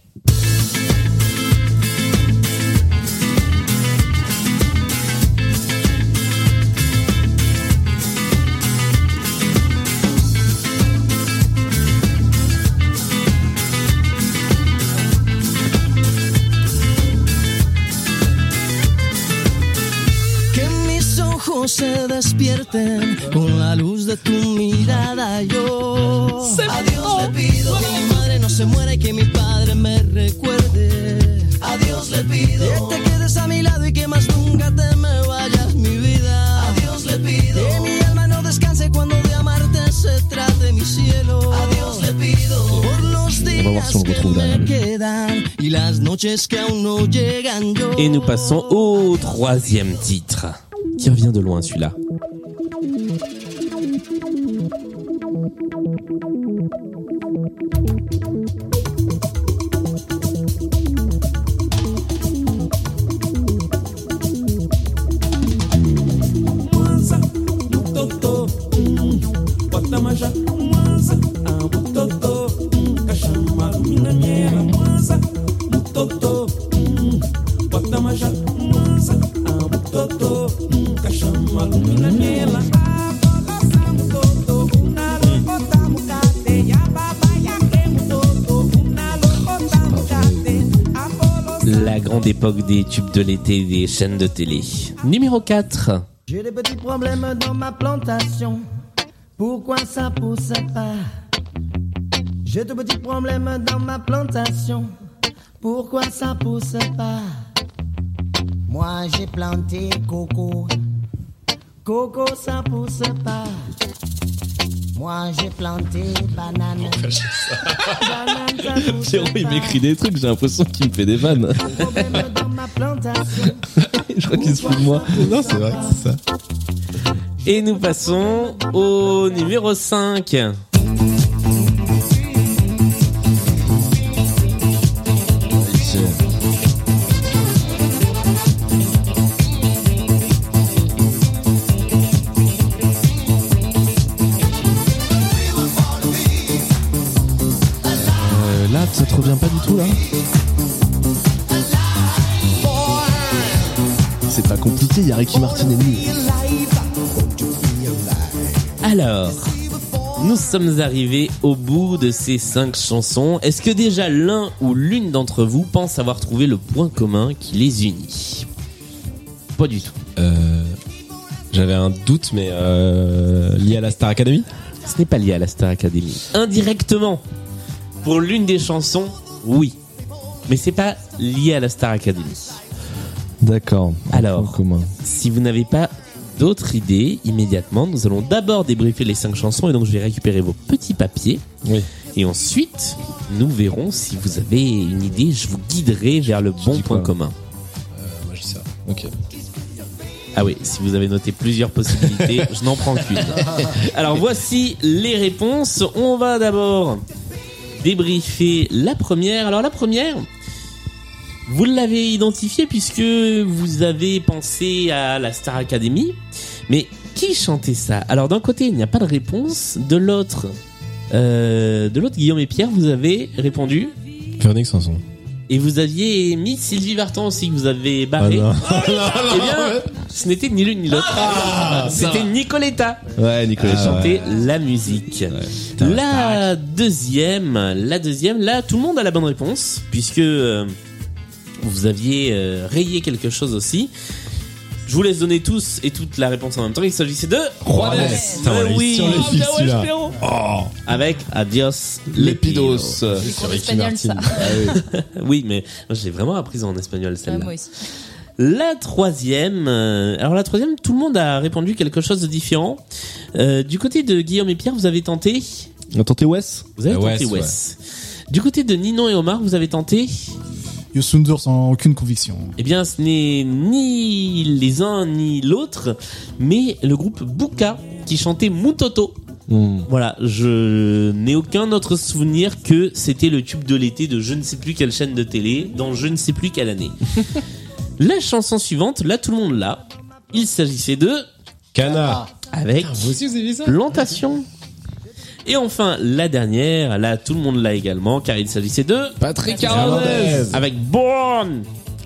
K: Se despierten con la luz de tu mirada. Yo a Dios le pido que mi madre no se muera y que mi padre me recuerde. A Dios le pido que te quedes a mi lado y que más nunca te me vayas, mi vida. A Dios le pido que mi alma no descanse cuando de amarte se trate mi cielo. A Dios le pido por los días que me quedan y las noches que aún no llegan. Yo
A: Et nous passons au troisième titre. Qui revient de loin celui-là Des tubes de l'été des chaînes de télé. Numéro 4.
K: J'ai des petits problèmes dans ma plantation. Pourquoi ça pousse pas? J'ai de petits problèmes dans ma plantation. Pourquoi ça pousse pas? Moi j'ai planté coco. Coco ça pousse pas. Moi j'ai planté banane. Banane ça pousse
C: Pierrot, il m'écrit des trucs, j'ai l'impression qu'il me fait des vannes. Je crois qu'il se fout de moi.
L: Non, c'est vrai que c'est ça.
A: Et nous passons au numéro 5.
C: Là C'est pas compliqué, il y a Ricky Martin et nous.
A: Alors, nous sommes arrivés au bout de ces cinq chansons. Est-ce que déjà l'un ou l'une d'entre vous pense avoir trouvé le point commun qui les unit? Pas du tout.
L: Euh, J'avais un doute, mais euh, lié à la Star Academy?
A: Ce n'est pas lié à la Star Academy. Indirectement, pour l'une des chansons, oui. Mais c'est pas lié à la Star Academy.
C: D'accord.
A: Alors. Si vous n'avez pas d'autres idées, immédiatement, nous allons d'abord débriefer les cinq chansons et donc je vais récupérer vos petits papiers.
L: Oui.
A: Et ensuite, nous verrons si vous avez une idée, je vous guiderai vers le bon point commun.
L: Moi, je dis ça. Ok.
A: Ah oui, si vous avez noté plusieurs possibilités, je n'en prends qu'une. Alors voici les réponses. On va d'abord débriefer la première. Alors la première, vous l'avez identifiée puisque vous avez pensé à la Star Academy. Mais qui chantait ça? Alors d'un côté, il n'y a pas de réponse. De l'autre, euh, de l'autre, Guillaume et Pierre, vous avez répondu?
L: Véronique Sanson.
A: Et vous aviez mis Sylvie Vartan aussi que vous avez barré.
C: Ah non.
A: Eh bien, ce n'était ni l'une ni l'autre.
C: Ah,
A: C'était Nicoletta.
C: Ouais, Nicolas.
A: qui chantait la musique. La deuxième, la deuxième, là, tout le monde a la bonne réponse, puisque euh, vous aviez euh, rayé quelque chose aussi. Je vous laisse donner tous et toutes la réponse en même temps. Il s'agissait de
E: Juanes. Putain, on l'a eu
A: oui,
E: sur
A: Ah ouais,
E: celui-là.
A: frérot.
E: Oh.
A: Avec Adios
C: Lépidos.
A: Lépidos.
E: Sur Ricky
D: espagnol,
E: Martin.
D: ça.
E: Ah oui.
A: mais moi, j'ai vraiment appris en espagnol
D: Ouais,
A: celle-là.
D: moi aussi.
A: La troisième, euh, alors la troisième, tout le monde a répondu quelque chose de différent. Euh, du côté de Guillaume et Pierre, vous avez tenté
C: On a tenté Wes
A: Vous avez
E: Euh,
A: tenté
E: Wes,
A: Wes. Du côté de Ninon et Omar, vous avez tenté
B: Yosundur sans aucune conviction.
A: Eh bien, ce n'est ni les uns ni l'autre, mais le groupe Buka qui chantait Mutoto.
C: Hmm.
A: Voilà, je n'ai aucun autre souvenir que c'était le tube de l'été de je ne sais plus quelle chaîne de télé dans je ne sais plus quelle année. La chanson suivante, là tout le monde l'a. Il s'agissait de
E: Cana.
A: avec
E: Ah, vous aussi, vous avez vu ça
A: Plantation. Et enfin, la dernière, là tout le monde l'a également car il s'agissait de
E: Patrick
A: Hernandez avec Born,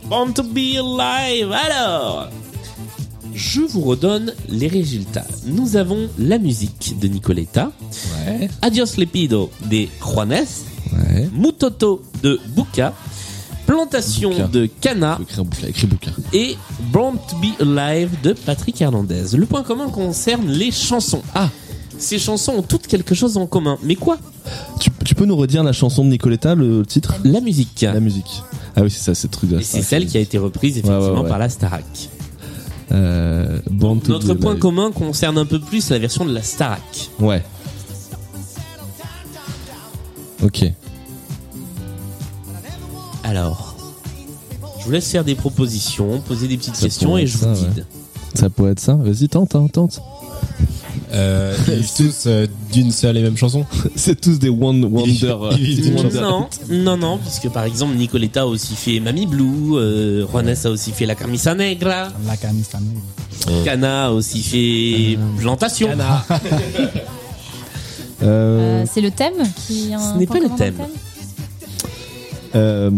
A: Born to be Alive. Alors, je vous redonne les résultats. Nous avons la musique de Nicoletta,
C: Ouais.
A: Adios Lepido de Juanes,
C: Ouais.
A: Mutoto de Buka, Plantation
C: Buka.
A: de Cana et Born to be Alive de Patrick Hernandez. Le point commun concerne les chansons. Ah, ces chansons ont toutes quelque chose en commun. Mais quoi
C: Tu, tu peux nous redire la chanson de Nicoletta, le titre?
A: La musique.
C: La musique. Ah oui, c'est ça, c'est truc de la
A: Et c'est celle qui a été reprise effectivement
C: Ouais, ouais, ouais.
A: par la Starac.
C: Euh,
A: Notre point commun concerne un peu plus la version de la Starac.
C: Ouais. Ok.
A: Alors, je vous laisse faire des propositions, poser des petites
C: Ça
A: questions et je vous
C: ça,
A: guide.
C: Ça pourrait être ça. Vas-y, tente, tente, tente.
E: Euh, ils vivent tous euh, d'une seule et même chanson.
C: c'est tous des one, Wonder. euh,
E: Ils vivent d'une
C: Wonder.
A: Non, non, non, puisque par exemple Nicoletta a aussi fait Mamie Blue, euh, Juanes a aussi fait La Camisa Negra,
B: La camisa negra.
A: Cana a aussi fait Plantation.
C: Euh,
D: Euh, c'est le thème qui.
A: Ce n'est pas le thème.
C: euh,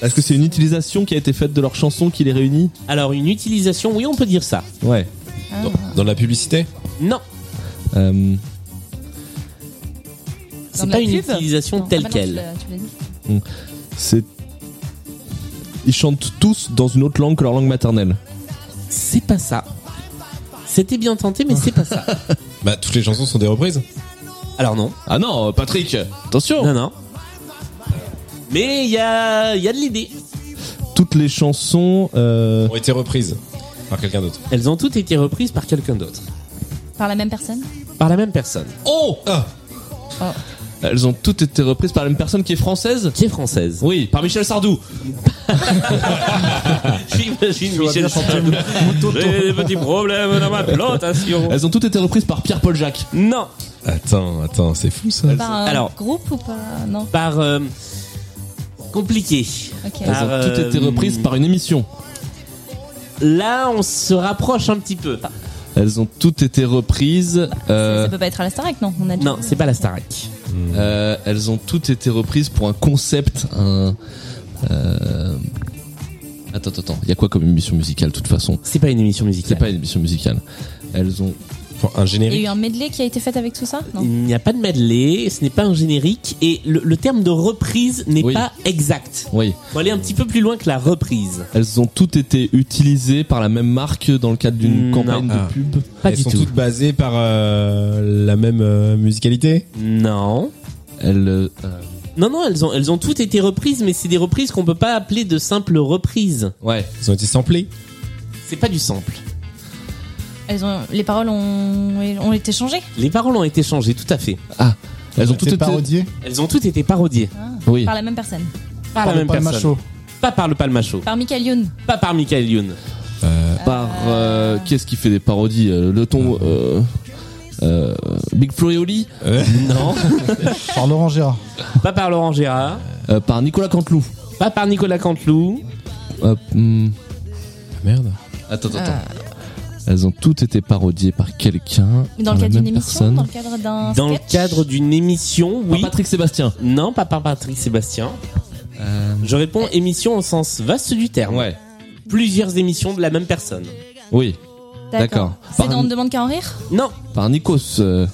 C: Est-ce que c'est une utilisation qui a été faite de leur chanson qui les réunit?
A: Alors une utilisation, oui on peut dire ça.
C: Ouais.
D: Ah.
E: Dans, dans la publicité?
A: Non,
C: Euh,
A: c'est pas une utilisation
D: Non,
A: telle
D: ah bah non,
A: quelle.
D: tu tu dit.
C: c'est. Ils chantent tous dans une autre langue que leur langue maternelle.
A: C'est pas ça. C'était bien tenté, mais c'est pas ça.
E: Bah, toutes les chansons sont des reprises.
A: Alors non.
C: Ah non, Patrick, attention
A: Non, non. Mais il y a, il y a de l'idée.
C: Toutes les chansons. euh,
E: Ont été reprises par quelqu'un d'autre.
A: Elles ont toutes été reprises par quelqu'un d'autre.
D: Par la même personne
A: Par la même personne.
C: Oh Elles ont toutes été reprises par la même personne qui est française
A: Qui est française.
C: Oui, par Michel Sardou.
A: J'imagine Michel Sardou. J'ai des petits problèmes dans ma plantation.
C: Elles ont toutes été reprises par Pierre-Paul Jacques.
A: Non.
E: Attends, attends, c'est fou ça.
D: Par un
A: Alors.
D: groupe ou pas? Non.
A: Par... euh, compliqué.
D: Ok.
C: Elles
A: Par,
C: ont toutes
A: euh,
C: été reprises par une émission.
A: Là, on se rapproche un petit peu.
C: Elles ont toutes été reprises. euh,
D: Ça peut pas être à la Starac, non On a dit.
A: Non, c'est pas la Starac.
C: euh, elles ont toutes été reprises pour un concept, un. euh, Attends, attends, attends. Il y a quoi comme émission musicale de toute façon?
A: C'est pas une émission
C: C'est
A: musicale.
C: pas une émission musicale. Elles ont.
E: Un
D: Il y a
E: générique.
D: eu un medley qui a été fait avec tout ça Non?
A: Il n'y a pas de medley, ce n'est pas un générique et le, le terme de reprise n'est
C: Oui.
A: pas exact.
C: Oui.
A: Faut aller un petit peu plus loin que la reprise.
C: Elles ont toutes été utilisées par la même marque dans le cadre d'une
A: Non.
C: campagne de pub?
A: Pas
E: Elles
A: du
E: sont
A: tout.
E: toutes basées par euh, la même euh, musicalité?
A: Non.
C: Elles. euh,
A: Non, non, elles ont, elles ont toutes été reprises, mais c'est des reprises qu'on peut pas appeler de simples reprises.
C: Ouais.
E: Elles ont été samplées?
A: C'est pas du sample.
D: Elles ont, les paroles ont, ont été changées
A: Les paroles ont été changées, tout à fait.
C: Ah. Elles ont toutes été.
B: parodié
A: Elles ont toutes été parodiées.
C: Oui.
D: par la même personne.
A: Par,
B: par
A: la
B: le
A: même
B: Palma
A: personne.
B: Show.
A: Pas par le Palmacho.
D: Par Michael Youn.
A: Pas par Michael Youn.
C: Par. euh, Qu'est-ce qui fait des parodies Euh, Le ton. euh, euh, Big Flo et Oli
A: Non.
B: Par Laurent Gérard.
A: pas par Laurent Gérard.
C: Euh, Par Nicolas Canteloup.
A: Pas par Nicolas Canteloup.
C: Euh, hmm,
E: Merde.
C: Attends, attends, attends. Elles ont toutes été parodiées par quelqu'un.
D: Dans
C: par
D: le
C: la
D: cadre d'une
C: même
D: émission
C: personne.
D: Dans le cadre d'un
A: Dans le
D: sketch
A: cadre d'une émission,
C: Par
A: oui.
C: Patrick Sébastien.
A: Non, pas par Patrick Sébastien. Je réponds émission au sens vaste du terme.
C: Ouais.
A: Plusieurs émissions de la même personne.
C: Oui. D'accord.
D: C'est dans On ne demande qu'à en rire
A: Non.
C: Par Nikos. euh,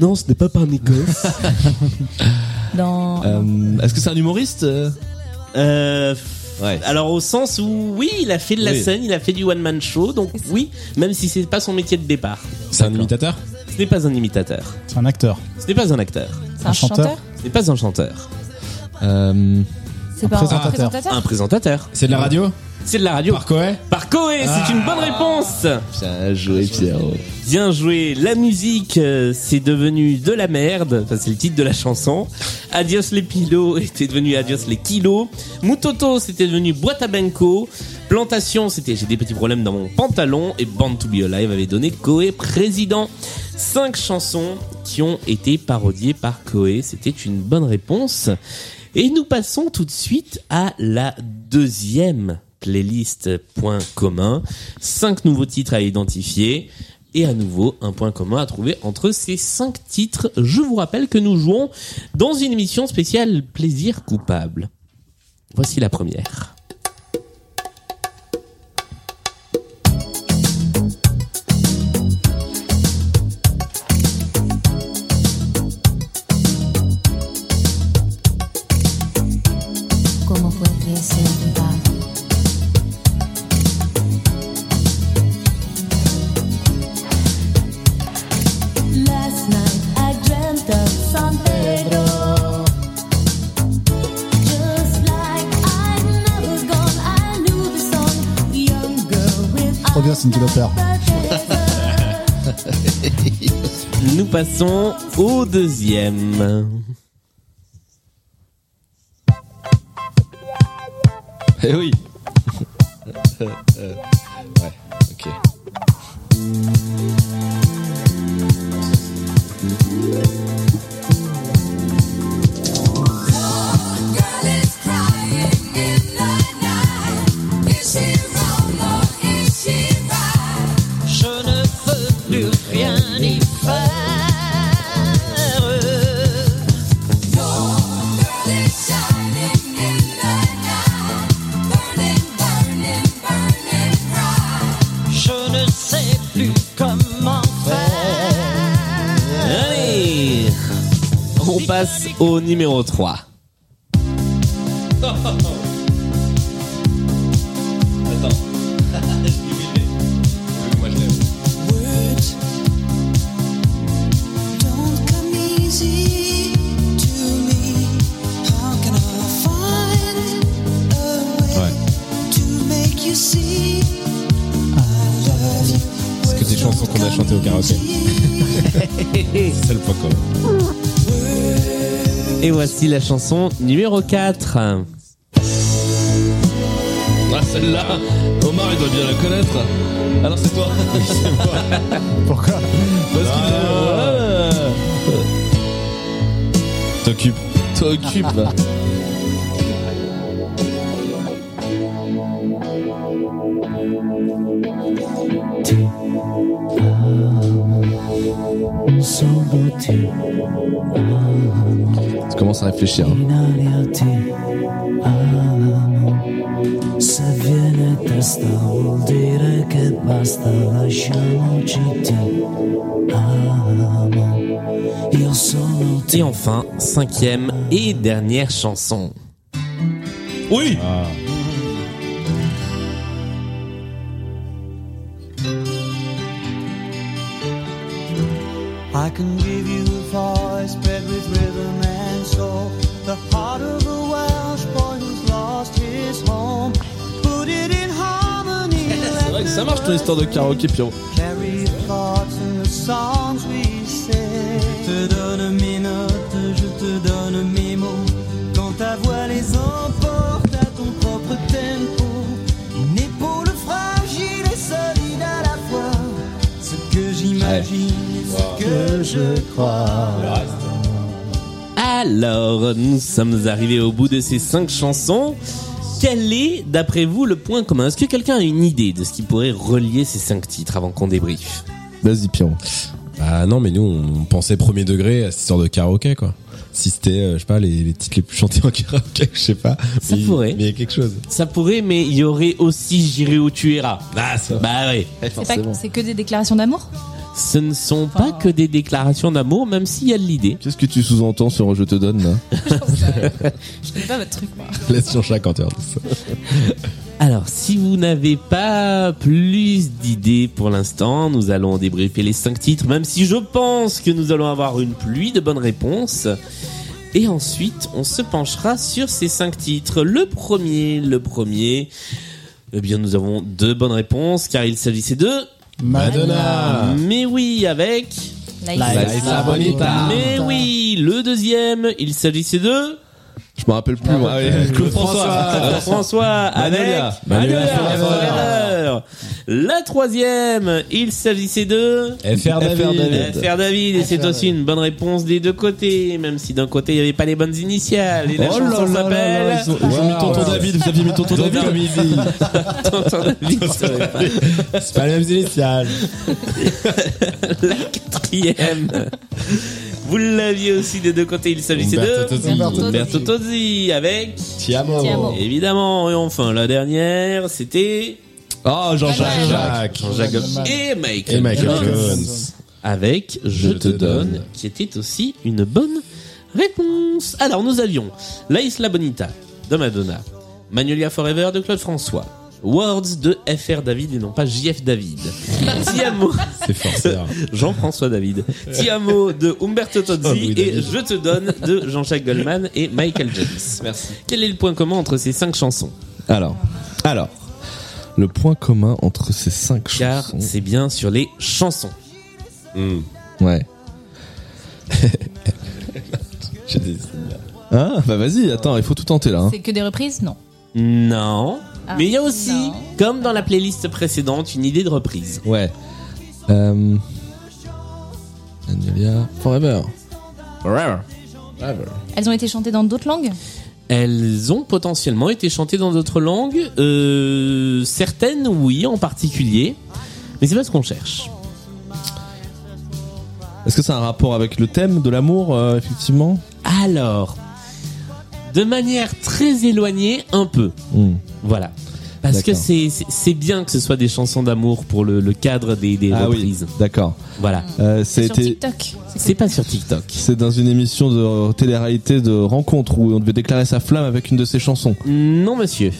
A: Non, ce n'est pas par Nikos.
D: Dans.
C: euh, Est-ce que c'est un humoriste euh?
A: Euh,
C: Ouais.
A: Alors au sens où oui, il a fait de la
C: Oui.
A: scène, il a fait du one man show, donc oui, même si c'est pas son métier de départ.
E: C'est un imitateur
A: Ce n'est pas un imitateur.
B: C'est un acteur.
A: Ce n'est pas un acteur.
D: C'est un chanteur
A: Ce n'est pas un chanteur.
C: Euh,
D: C'est
B: Un
D: pas un
B: présentateur.
D: présentateur
A: Un présentateur.
E: C'est de la radio
A: C'est de la radio.
E: Par Coé
A: Par Coé, c'est une bonne réponse.
C: Bien joué, Pierrot.
A: Bien joué. La musique, euh, c'est devenu de la merde. Enfin, c'est le titre de la chanson. Adios les pilos était devenu Adios les kilos. Mutoto, c'était devenu Boîte à Benko. Plantation, c'était J'ai des petits problèmes dans mon pantalon. Et Band to be Alive avait donné Koé président. Cinq chansons qui ont été parodiées par Koé. C'était une bonne réponse. Et nous passons tout de suite à la deuxième playlist point commun. Cinq nouveaux titres à identifier. Et à nouveau, un point commun à trouver entre ces cinq titres. Je vous rappelle que nous jouons dans une émission spéciale Plaisir coupable. Voici la première.
B: Cindy Lauper.
A: Nous passons au deuxième.
C: Eh oui. Euh, euh, ouais, ok.
A: Au numéro 3. voici la chanson numéro 4.
C: Ah, celle-là Omar, il doit bien la connaître. Alors c'est toi.
B: Pourquoi
C: Parce qu'il est... Ouais.
E: T'occupe.
C: T'occupe. Tu
M: Io sono
A: Et enfin, cinquième et dernière chanson.
C: Oui
M: I can give you a voice spread with rhythm and soul. The heart of a Welsh boy who's lost his home. Put it in harmony.
C: C'est vrai que ça marche ton histoire de karaoké, Pierrot.
M: Carry thoughts in the songs we sing. Je te donne mes notes, je te donne mes mots. Quand ta voix les emporte à ton propre tempo. Une épaule fragile et solide à la fois. Ce que j'imagine que je crois.
A: Alors, nous sommes arrivés au bout de ces cinq chansons. Quel est, d'après vous, le point commun? Est-ce que quelqu'un a une idée de ce qui pourrait relier ces cinq titres avant qu'on débriefe?
C: Vas-y, Pierrot.
E: Bah non, mais nous, on pensait premier degré à cette histoire de karaoké, quoi. Si c'était, euh, je sais pas, les, les titres les plus chantés en karaoké, je sais pas.
A: Ça
E: Mais-
A: pourrait.
E: Mais il y a quelque chose.
A: Ça pourrait, mais il y aurait aussi J'irai où tu iras.
E: Ah, ça.
A: Bah ouais.
D: C'est pas- C'est que des déclarations d'amour?
A: Ce ne sont pas que des déclarations d'amour, même s'il y a de l'idée.
C: Qu'est-ce que tu sous-entends sur Je te donne là
D: Je connais pas votre truc, moi.
E: Laisse Jean-Jacques quand ça.
A: Alors, si vous n'avez pas plus d'idées pour l'instant, nous allons débriefer les cinq titres, même si je pense que nous allons avoir une pluie de bonnes réponses. Et ensuite, on se penchera sur ces cinq titres. Le premier, le premier, eh bien, nous avons deux bonnes réponses, car il s'agissait de...
E: Madonna.
A: Mais oui, avec...
D: La
E: Bonita.
A: Mais oui, le deuxième, il s'agissait de...
C: Je me rappelle plus moi.
E: Ah oui.
C: Claude François.
A: François avec. La troisième, il s'agissait de
E: FR David.
A: FR David et c'est aussi une bonne réponse des deux côtés, même si d'un côté il n'y avait pas les bonnes initiales. Et la
C: Oh
A: chanson s'appelle
C: ils ont, ils ont mis Tonton David, vous aviez mis Tonton David
A: Tonton David.
E: C'est pas les mêmes initiales.
A: La quatrième. Vous l'aviez aussi des deux côtés, il s'agissait de
E: Tozzi.
D: Umberto
A: Tozzi avec
E: Tiamo.
D: Tiamo.
A: évidemment et enfin la dernière c'était
C: Oh Jean-Jacques.
E: Jacques.
A: Jean-Jacques Goldman et Michael,
E: Et Michael
A: Jones.
E: Jones.
A: avec Je, te, donne, qui était aussi une bonne réponse. Alors nous avions La Isla Bonita de Madonna, Magnolia Forever de Claude François, Words de FR David et non pas JF David, Tiamo
E: C'est.
A: Jean-François David, Tiamo de Umberto Tozzi
E: Oh, oui,
A: et. Je te donne de Jean-Jacques Goldman et Michael Jones.
C: Merci.
A: Quel est le point commun entre ces cinq chansons?
C: Alors, alors, le point commun entre ces cinq
A: Car
C: chansons.
A: c'est bien sur les chansons.
C: Ouais.
E: J'ai des-
C: Ah, bah vas-y, attends, il faut tout tenter là. hein.
D: C'est que des reprises? Non.
A: Non.
D: Ah,
A: Mais il y a aussi,
D: non.
A: comme dans la playlist précédente, une idée de reprise.
C: Ouais. Euh... Magnolia Forever. Forever.
D: Elles ont été chantées dans d'autres langues?
A: Elles ont potentiellement été chantées dans d'autres langues. Euh, certaines, oui, en particulier. Mais c'est pas ce qu'on cherche.
C: Est-ce que ça a un rapport avec le thème de l'amour, euh, effectivement?
A: Alors, de manière très éloignée, un peu.
C: Hmm.
A: Voilà. Parce que
C: D'accord.
A: c'est c'est- c'est bien que ce soit des chansons d'amour pour le, le cadre des, des
C: Ah oui,
A: reprises.
C: d'accord.
A: Voilà.
C: Euh,
D: Sur
C: c'était,
D: TikTok.
A: C'est pas sur TikTok.
C: c'est dans une émission de télé-réalité de rencontre où on devait déclarer sa flamme avec une de ses chansons.
A: Non, monsieur.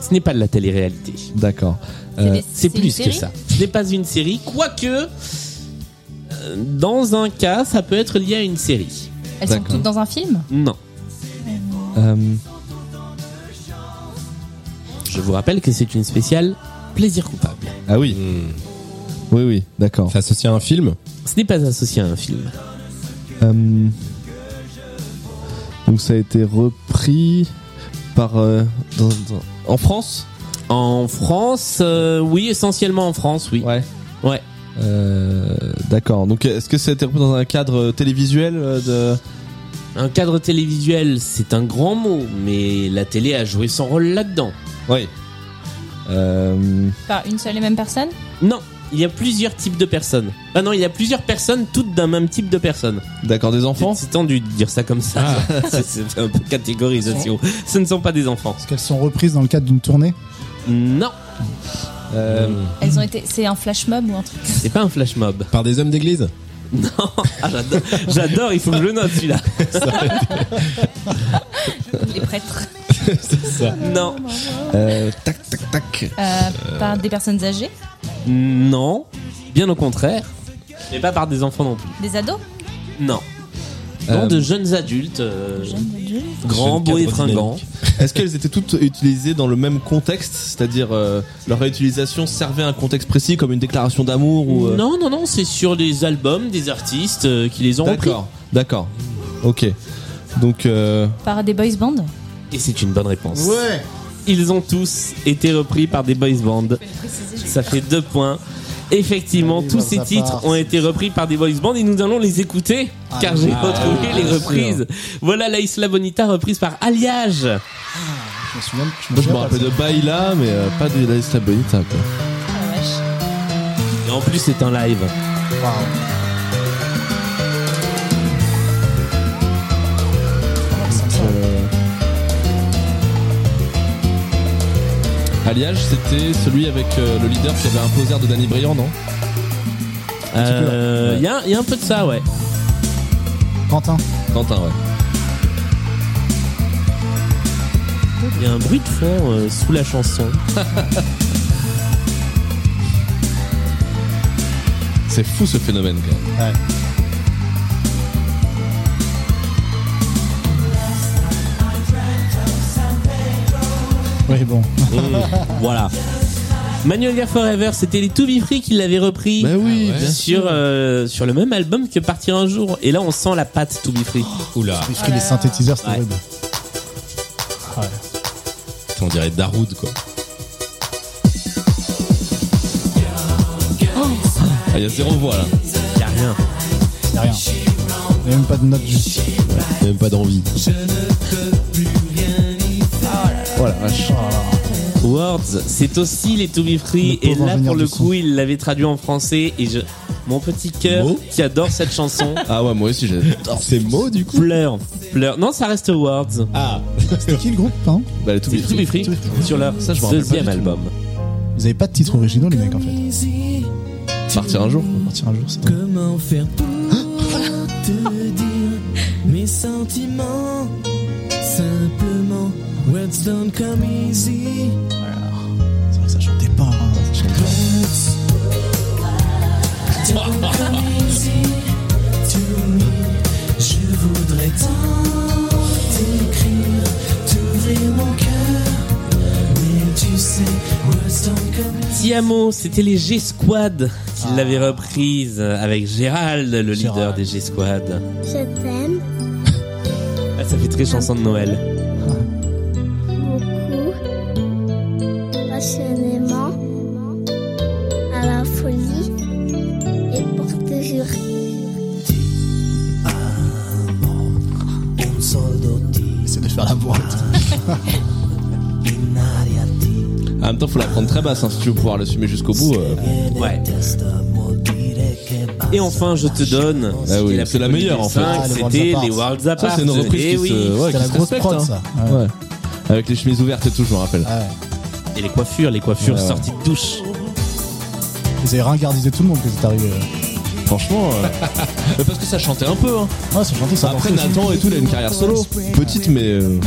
A: Ce n'est pas de la télé-réalité.
C: D'accord.
D: C'est
C: Euh,
A: C'est plus que ça. Ce n'est pas une série, quoique, euh, dans un cas, ça peut être lié à une série.
D: Elles sont toutes dans un film?
A: Non.
C: Euh,
A: Je vous rappelle que c'est une spéciale plaisir coupable.
C: ah oui. Oui, oui, d'accord.
E: C'est associé à un film
A: Ce n'est pas associé à un film.
C: Euh, donc ça a été repris par euh, dans- dans- en France?
A: En France, euh, oui, essentiellement en France, oui.
C: Ouais.
A: Ouais.
C: Euh, d'accord. Donc est-ce que ça a été repris dans un cadre télévisuel euh, de
A: Un cadre télévisuel, c'est un grand mot, mais la télé a joué son rôle là-dedans.
C: Oui. Euh,
D: Par une seule et même personne?
A: Non, il y a plusieurs types de personnes. Ah non, il y a plusieurs personnes, toutes d'un même type de personne.
C: d'accord, des enfants?
A: C'est tendu de dire ça comme ça. C'est- c'est un peu catégorisation. Ce ne sont pas des enfants.
B: Est-ce qu'elles sont reprises dans le cadre d'une tournée?
A: Non,
C: Euh,
D: Elles ont été. C'est un flash mob ou un truc
A: c'est pas un flash mob.
E: Par des hommes d'église?
A: Non, ah, j'adore, j'adore, il faut que je le note celui-là.
D: Les prêtres.
E: C'est ça.
A: Non,
C: euh, tac, tac, tac.
D: Euh, Par des personnes âgées
A: non, bien au contraire. Mais pas par des enfants non plus.
D: Des ados?
A: Non.
C: Euh,
A: Non, de jeunes adultes, euh,
D: Jeunes adultes
A: grands,
E: Jeune
A: beaux et fringants.
C: Est-ce qu'elles étaient toutes utilisées dans le même contexte, c'est-à-dire euh, leur réutilisation servait à un contexte précis comme une déclaration d'amour ou euh,
A: Non, non, non, c'est sur les albums des artistes euh, qui les ont repris.
C: D'accord, d'accord. Ok. Donc euh,
D: Par des boys bands
A: Et c'est une bonne réponse.
B: Ouais
A: Ils ont tous été repris par des boys bands. Ça fait deux points. Effectivement,
B: Allez,
A: tous ces titres
B: part.
A: ont été repris par des boys bands et nous allons les écouter car j'ai
B: Ah,
A: retrouvé les
B: sûr.
A: reprises. Voilà la Isla Bonita reprise par Alliage.
B: Je me souviens. Je me,
C: moi je me
B: souviens
C: rappelle de Baila, mais euh, pas de la Isla Bonita. Quoi.
D: Ah.
A: Et en plus, c'est un live.
C: Alliage, c'était celui avec euh, le leader qui avait un poser de Danny Briand, non
A: Euh, Il y, a, il y a un peu de ça, ouais.
B: Quentin.
C: Quentin, ouais.
A: Il y a un bruit de fond euh, sous la chanson.
C: C'est fou ce phénomène quand même.
B: Ouais. Oui, bon.
A: Mmh, voilà. Magnolia Forever, c'était les To Be Free qui l'avaient repris
C: Bah oui, bien
A: sur, euh, sur le même album que Partir un jour. Et là, on sent la patte To Be Free.
E: Oula.
B: Puisque les synthétiseurs,
A: Ouais.
B: horrible. Ouais.
E: On dirait Darude, quoi.
C: Ah, il y a zéro voix là.
A: Y a rien.
B: Y a rien. Il y a même pas de note juste.
E: Y a Même pas d'envie.
C: Oh la vache.
A: Words, c'est aussi les To Be Free.
B: Le
A: Et là, pour le coup, il l'avait traduit en français. Et je, mon petit cœur
E: Mo
A: qui adore cette chanson
C: Ah ouais, moi aussi j'ai.
E: C'est mot du coup
A: pleure, pleure. Non, ça reste Words.
E: Ah
B: C'était qui le groupe, pardon
C: Bah, les
A: To Be Free sur leur
C: Ça, je me rappelle
A: deuxième
C: pas du tout.
A: album.
B: Ils avaient pas de titres originaux, les mecs, en fait.
C: Partir un jour.
B: Partir un jour, c'est
M: Comment faire pour te dire mes sentiments? Simplement, words don't come easy.
B: C'est vrai que ça chantait pas. hein, ça chantait pas.
M: Don't come easy to me. Je voudrais tant t'écrire, t'ouvrir mon cœur. Mais tu sais, words don't come easy.
A: Tiamo, c'était les G-Squad qui l'avaient reprise avec Gérald, le leader
B: Gérald.
A: des G-Squad.
G: Je t'aime
A: Ah, ça fait très chanson de Noël.
C: Faut la prendre très basse hein, si tu veux pouvoir l'assumer jusqu'au bout. euh.
A: Ouais. Et enfin, je te donne.
C: Ah oui, c'est la meilleure, en fait.
B: Ah, les
A: C'était les Worlds Apart.
C: Ça, c'est une reprise
A: Eh
C: qui
A: oui.
C: se, ouais,
B: C'était
C: qui
B: la
C: se
B: grosse
C: respecte.
B: prod,
C: hein.
B: ça. Ouais.
C: Ouais. Avec les chemises ouvertes et tout, je me rappelle.
B: Ouais.
A: Et les coiffures, les coiffures
C: Ouais, ouais.
A: sorties de douche.
B: Ils avaient ringardisé tout le monde quand c'est arrivé.
C: Franchement, euh, mais parce que ça chantait un peu. Hein.
B: Ouais, ça chantait, ça
C: Après,
B: dansait aussi.
C: Nathan et tout, il a une carrière solo. Petite, mais. euh,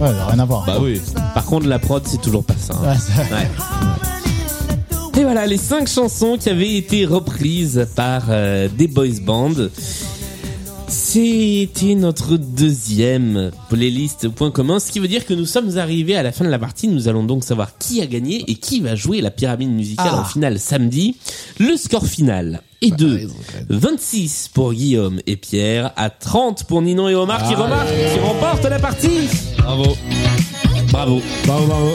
B: Ouais, rien à voir.
C: Bah oui.
A: Par contre, la prod, c'est toujours pas ça. hein.
B: Ouais, c'est-
A: Ouais. Et voilà les cinq chansons qui avaient été reprises par euh, des boys bands. C'était notre deuxième playlist point commun, ce qui veut dire que nous sommes arrivés à la fin de la partie. Nous allons donc savoir qui a gagné et qui va jouer la pyramide musicale
B: Ah.
A: en finale samedi. Le score final est de 26 pour Guillaume et Pierre, à 30 pour Ninon et Omar qui, remarquent, qui remportent la partie.
C: Bravo.
A: Bravo.
E: Bravo, bravo.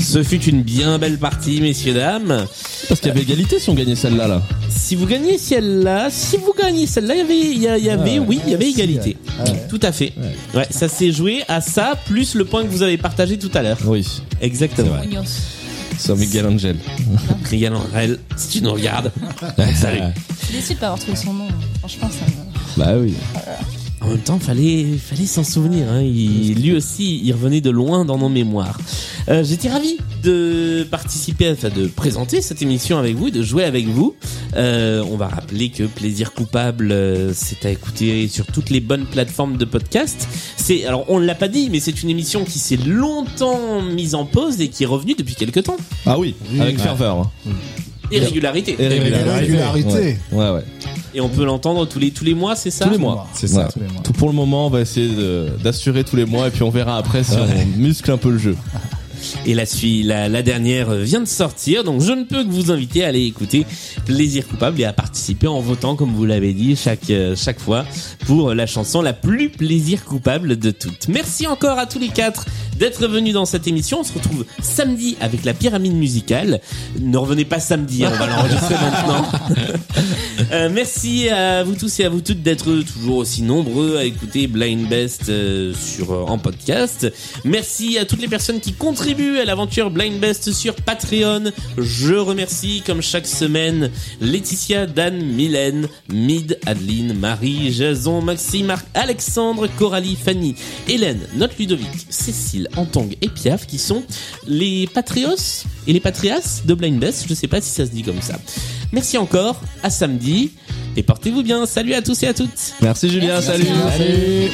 A: Ce fut une bien belle partie, messieurs, dames.
C: Parce qu'il y avait égalité si on gagnait celle-là. Là.
A: Si vous gagnez celle-là, si vous gagnez celle-là, il y avait, il y, a- il y avait, oui, il y avait égalité.
B: ouais. Ouais.
A: Tout à fait. Ouais, ça s'est joué à ça plus le point que vous avez partagé tout à l'heure.
C: Oui.
A: Exactement.
D: Ognos.
C: C'est Miguel Angel.
A: Miguel Angel, si tu nous regardes. Salut.
D: Je suis déçue de pas avoir trouvé son nom. Franchement, ça me...
C: Bah oui.
A: En même temps, fallait, fallait s'en souvenir. Hein. Il, lui aussi, il revenait de loin dans nos mémoires. Euh, J'étais ravi de participer, enfin de présenter cette émission avec vous, de jouer avec vous. Euh, on va rappeler que Plaisir coupable, euh, c'est à écouter sur toutes les bonnes plateformes de podcast. C'est, alors on l'a pas dit, mais c'est une émission qui s'est longtemps mise en pause et qui est revenue depuis quelques temps.
C: Ah oui, avec ferveur. hein.
A: Et régularité.
C: Et
B: régularité.
C: Ouais, ouais. ouais.
A: Et on peut l'entendre tous les tous les mois, c'est ça
C: Tous les mois.
E: C'est ça.
C: Ouais.
B: tous les mois.
C: Tout pour le moment, on va essayer d'assurer tous les mois et puis on verra après si on muscle un peu le jeu.
A: Et la, la, la dernière vient de sortir, donc je ne peux que vous inviter à aller écouter Plaisir coupable et à participer en votant, comme vous l'avez dit, chaque, euh, chaque fois pour la chanson la plus plaisir coupable de toutes. Merci encore à tous les quatre d'être venus dans cette émission. On se retrouve samedi avec la pyramide musicale. Ne revenez pas samedi, hein, on va l'enregistrer maintenant. Euh, merci à vous tous et à vous toutes d'être toujours aussi nombreux à écouter Blind Best euh, sur euh, en podcast. Merci à toutes les personnes qui contribuent à l'aventure Blind Best sur Patreon. Je remercie comme chaque semaine Laetitia, Dan, Mylène, Mid, Adeline, Marie, Jason, Maxime, Marc, Alexandre, Coralie, Fanny, Hélène, Note Ludovic, Cécile, Phil, Antong et Piaf qui sont les Patrios et les Patrias de Blind Best. Je sais pas si ça se dit comme ça. Merci encore, à samedi et portez-vous bien. Salut à tous et à toutes.
C: Merci Julien, salut.
B: Allez.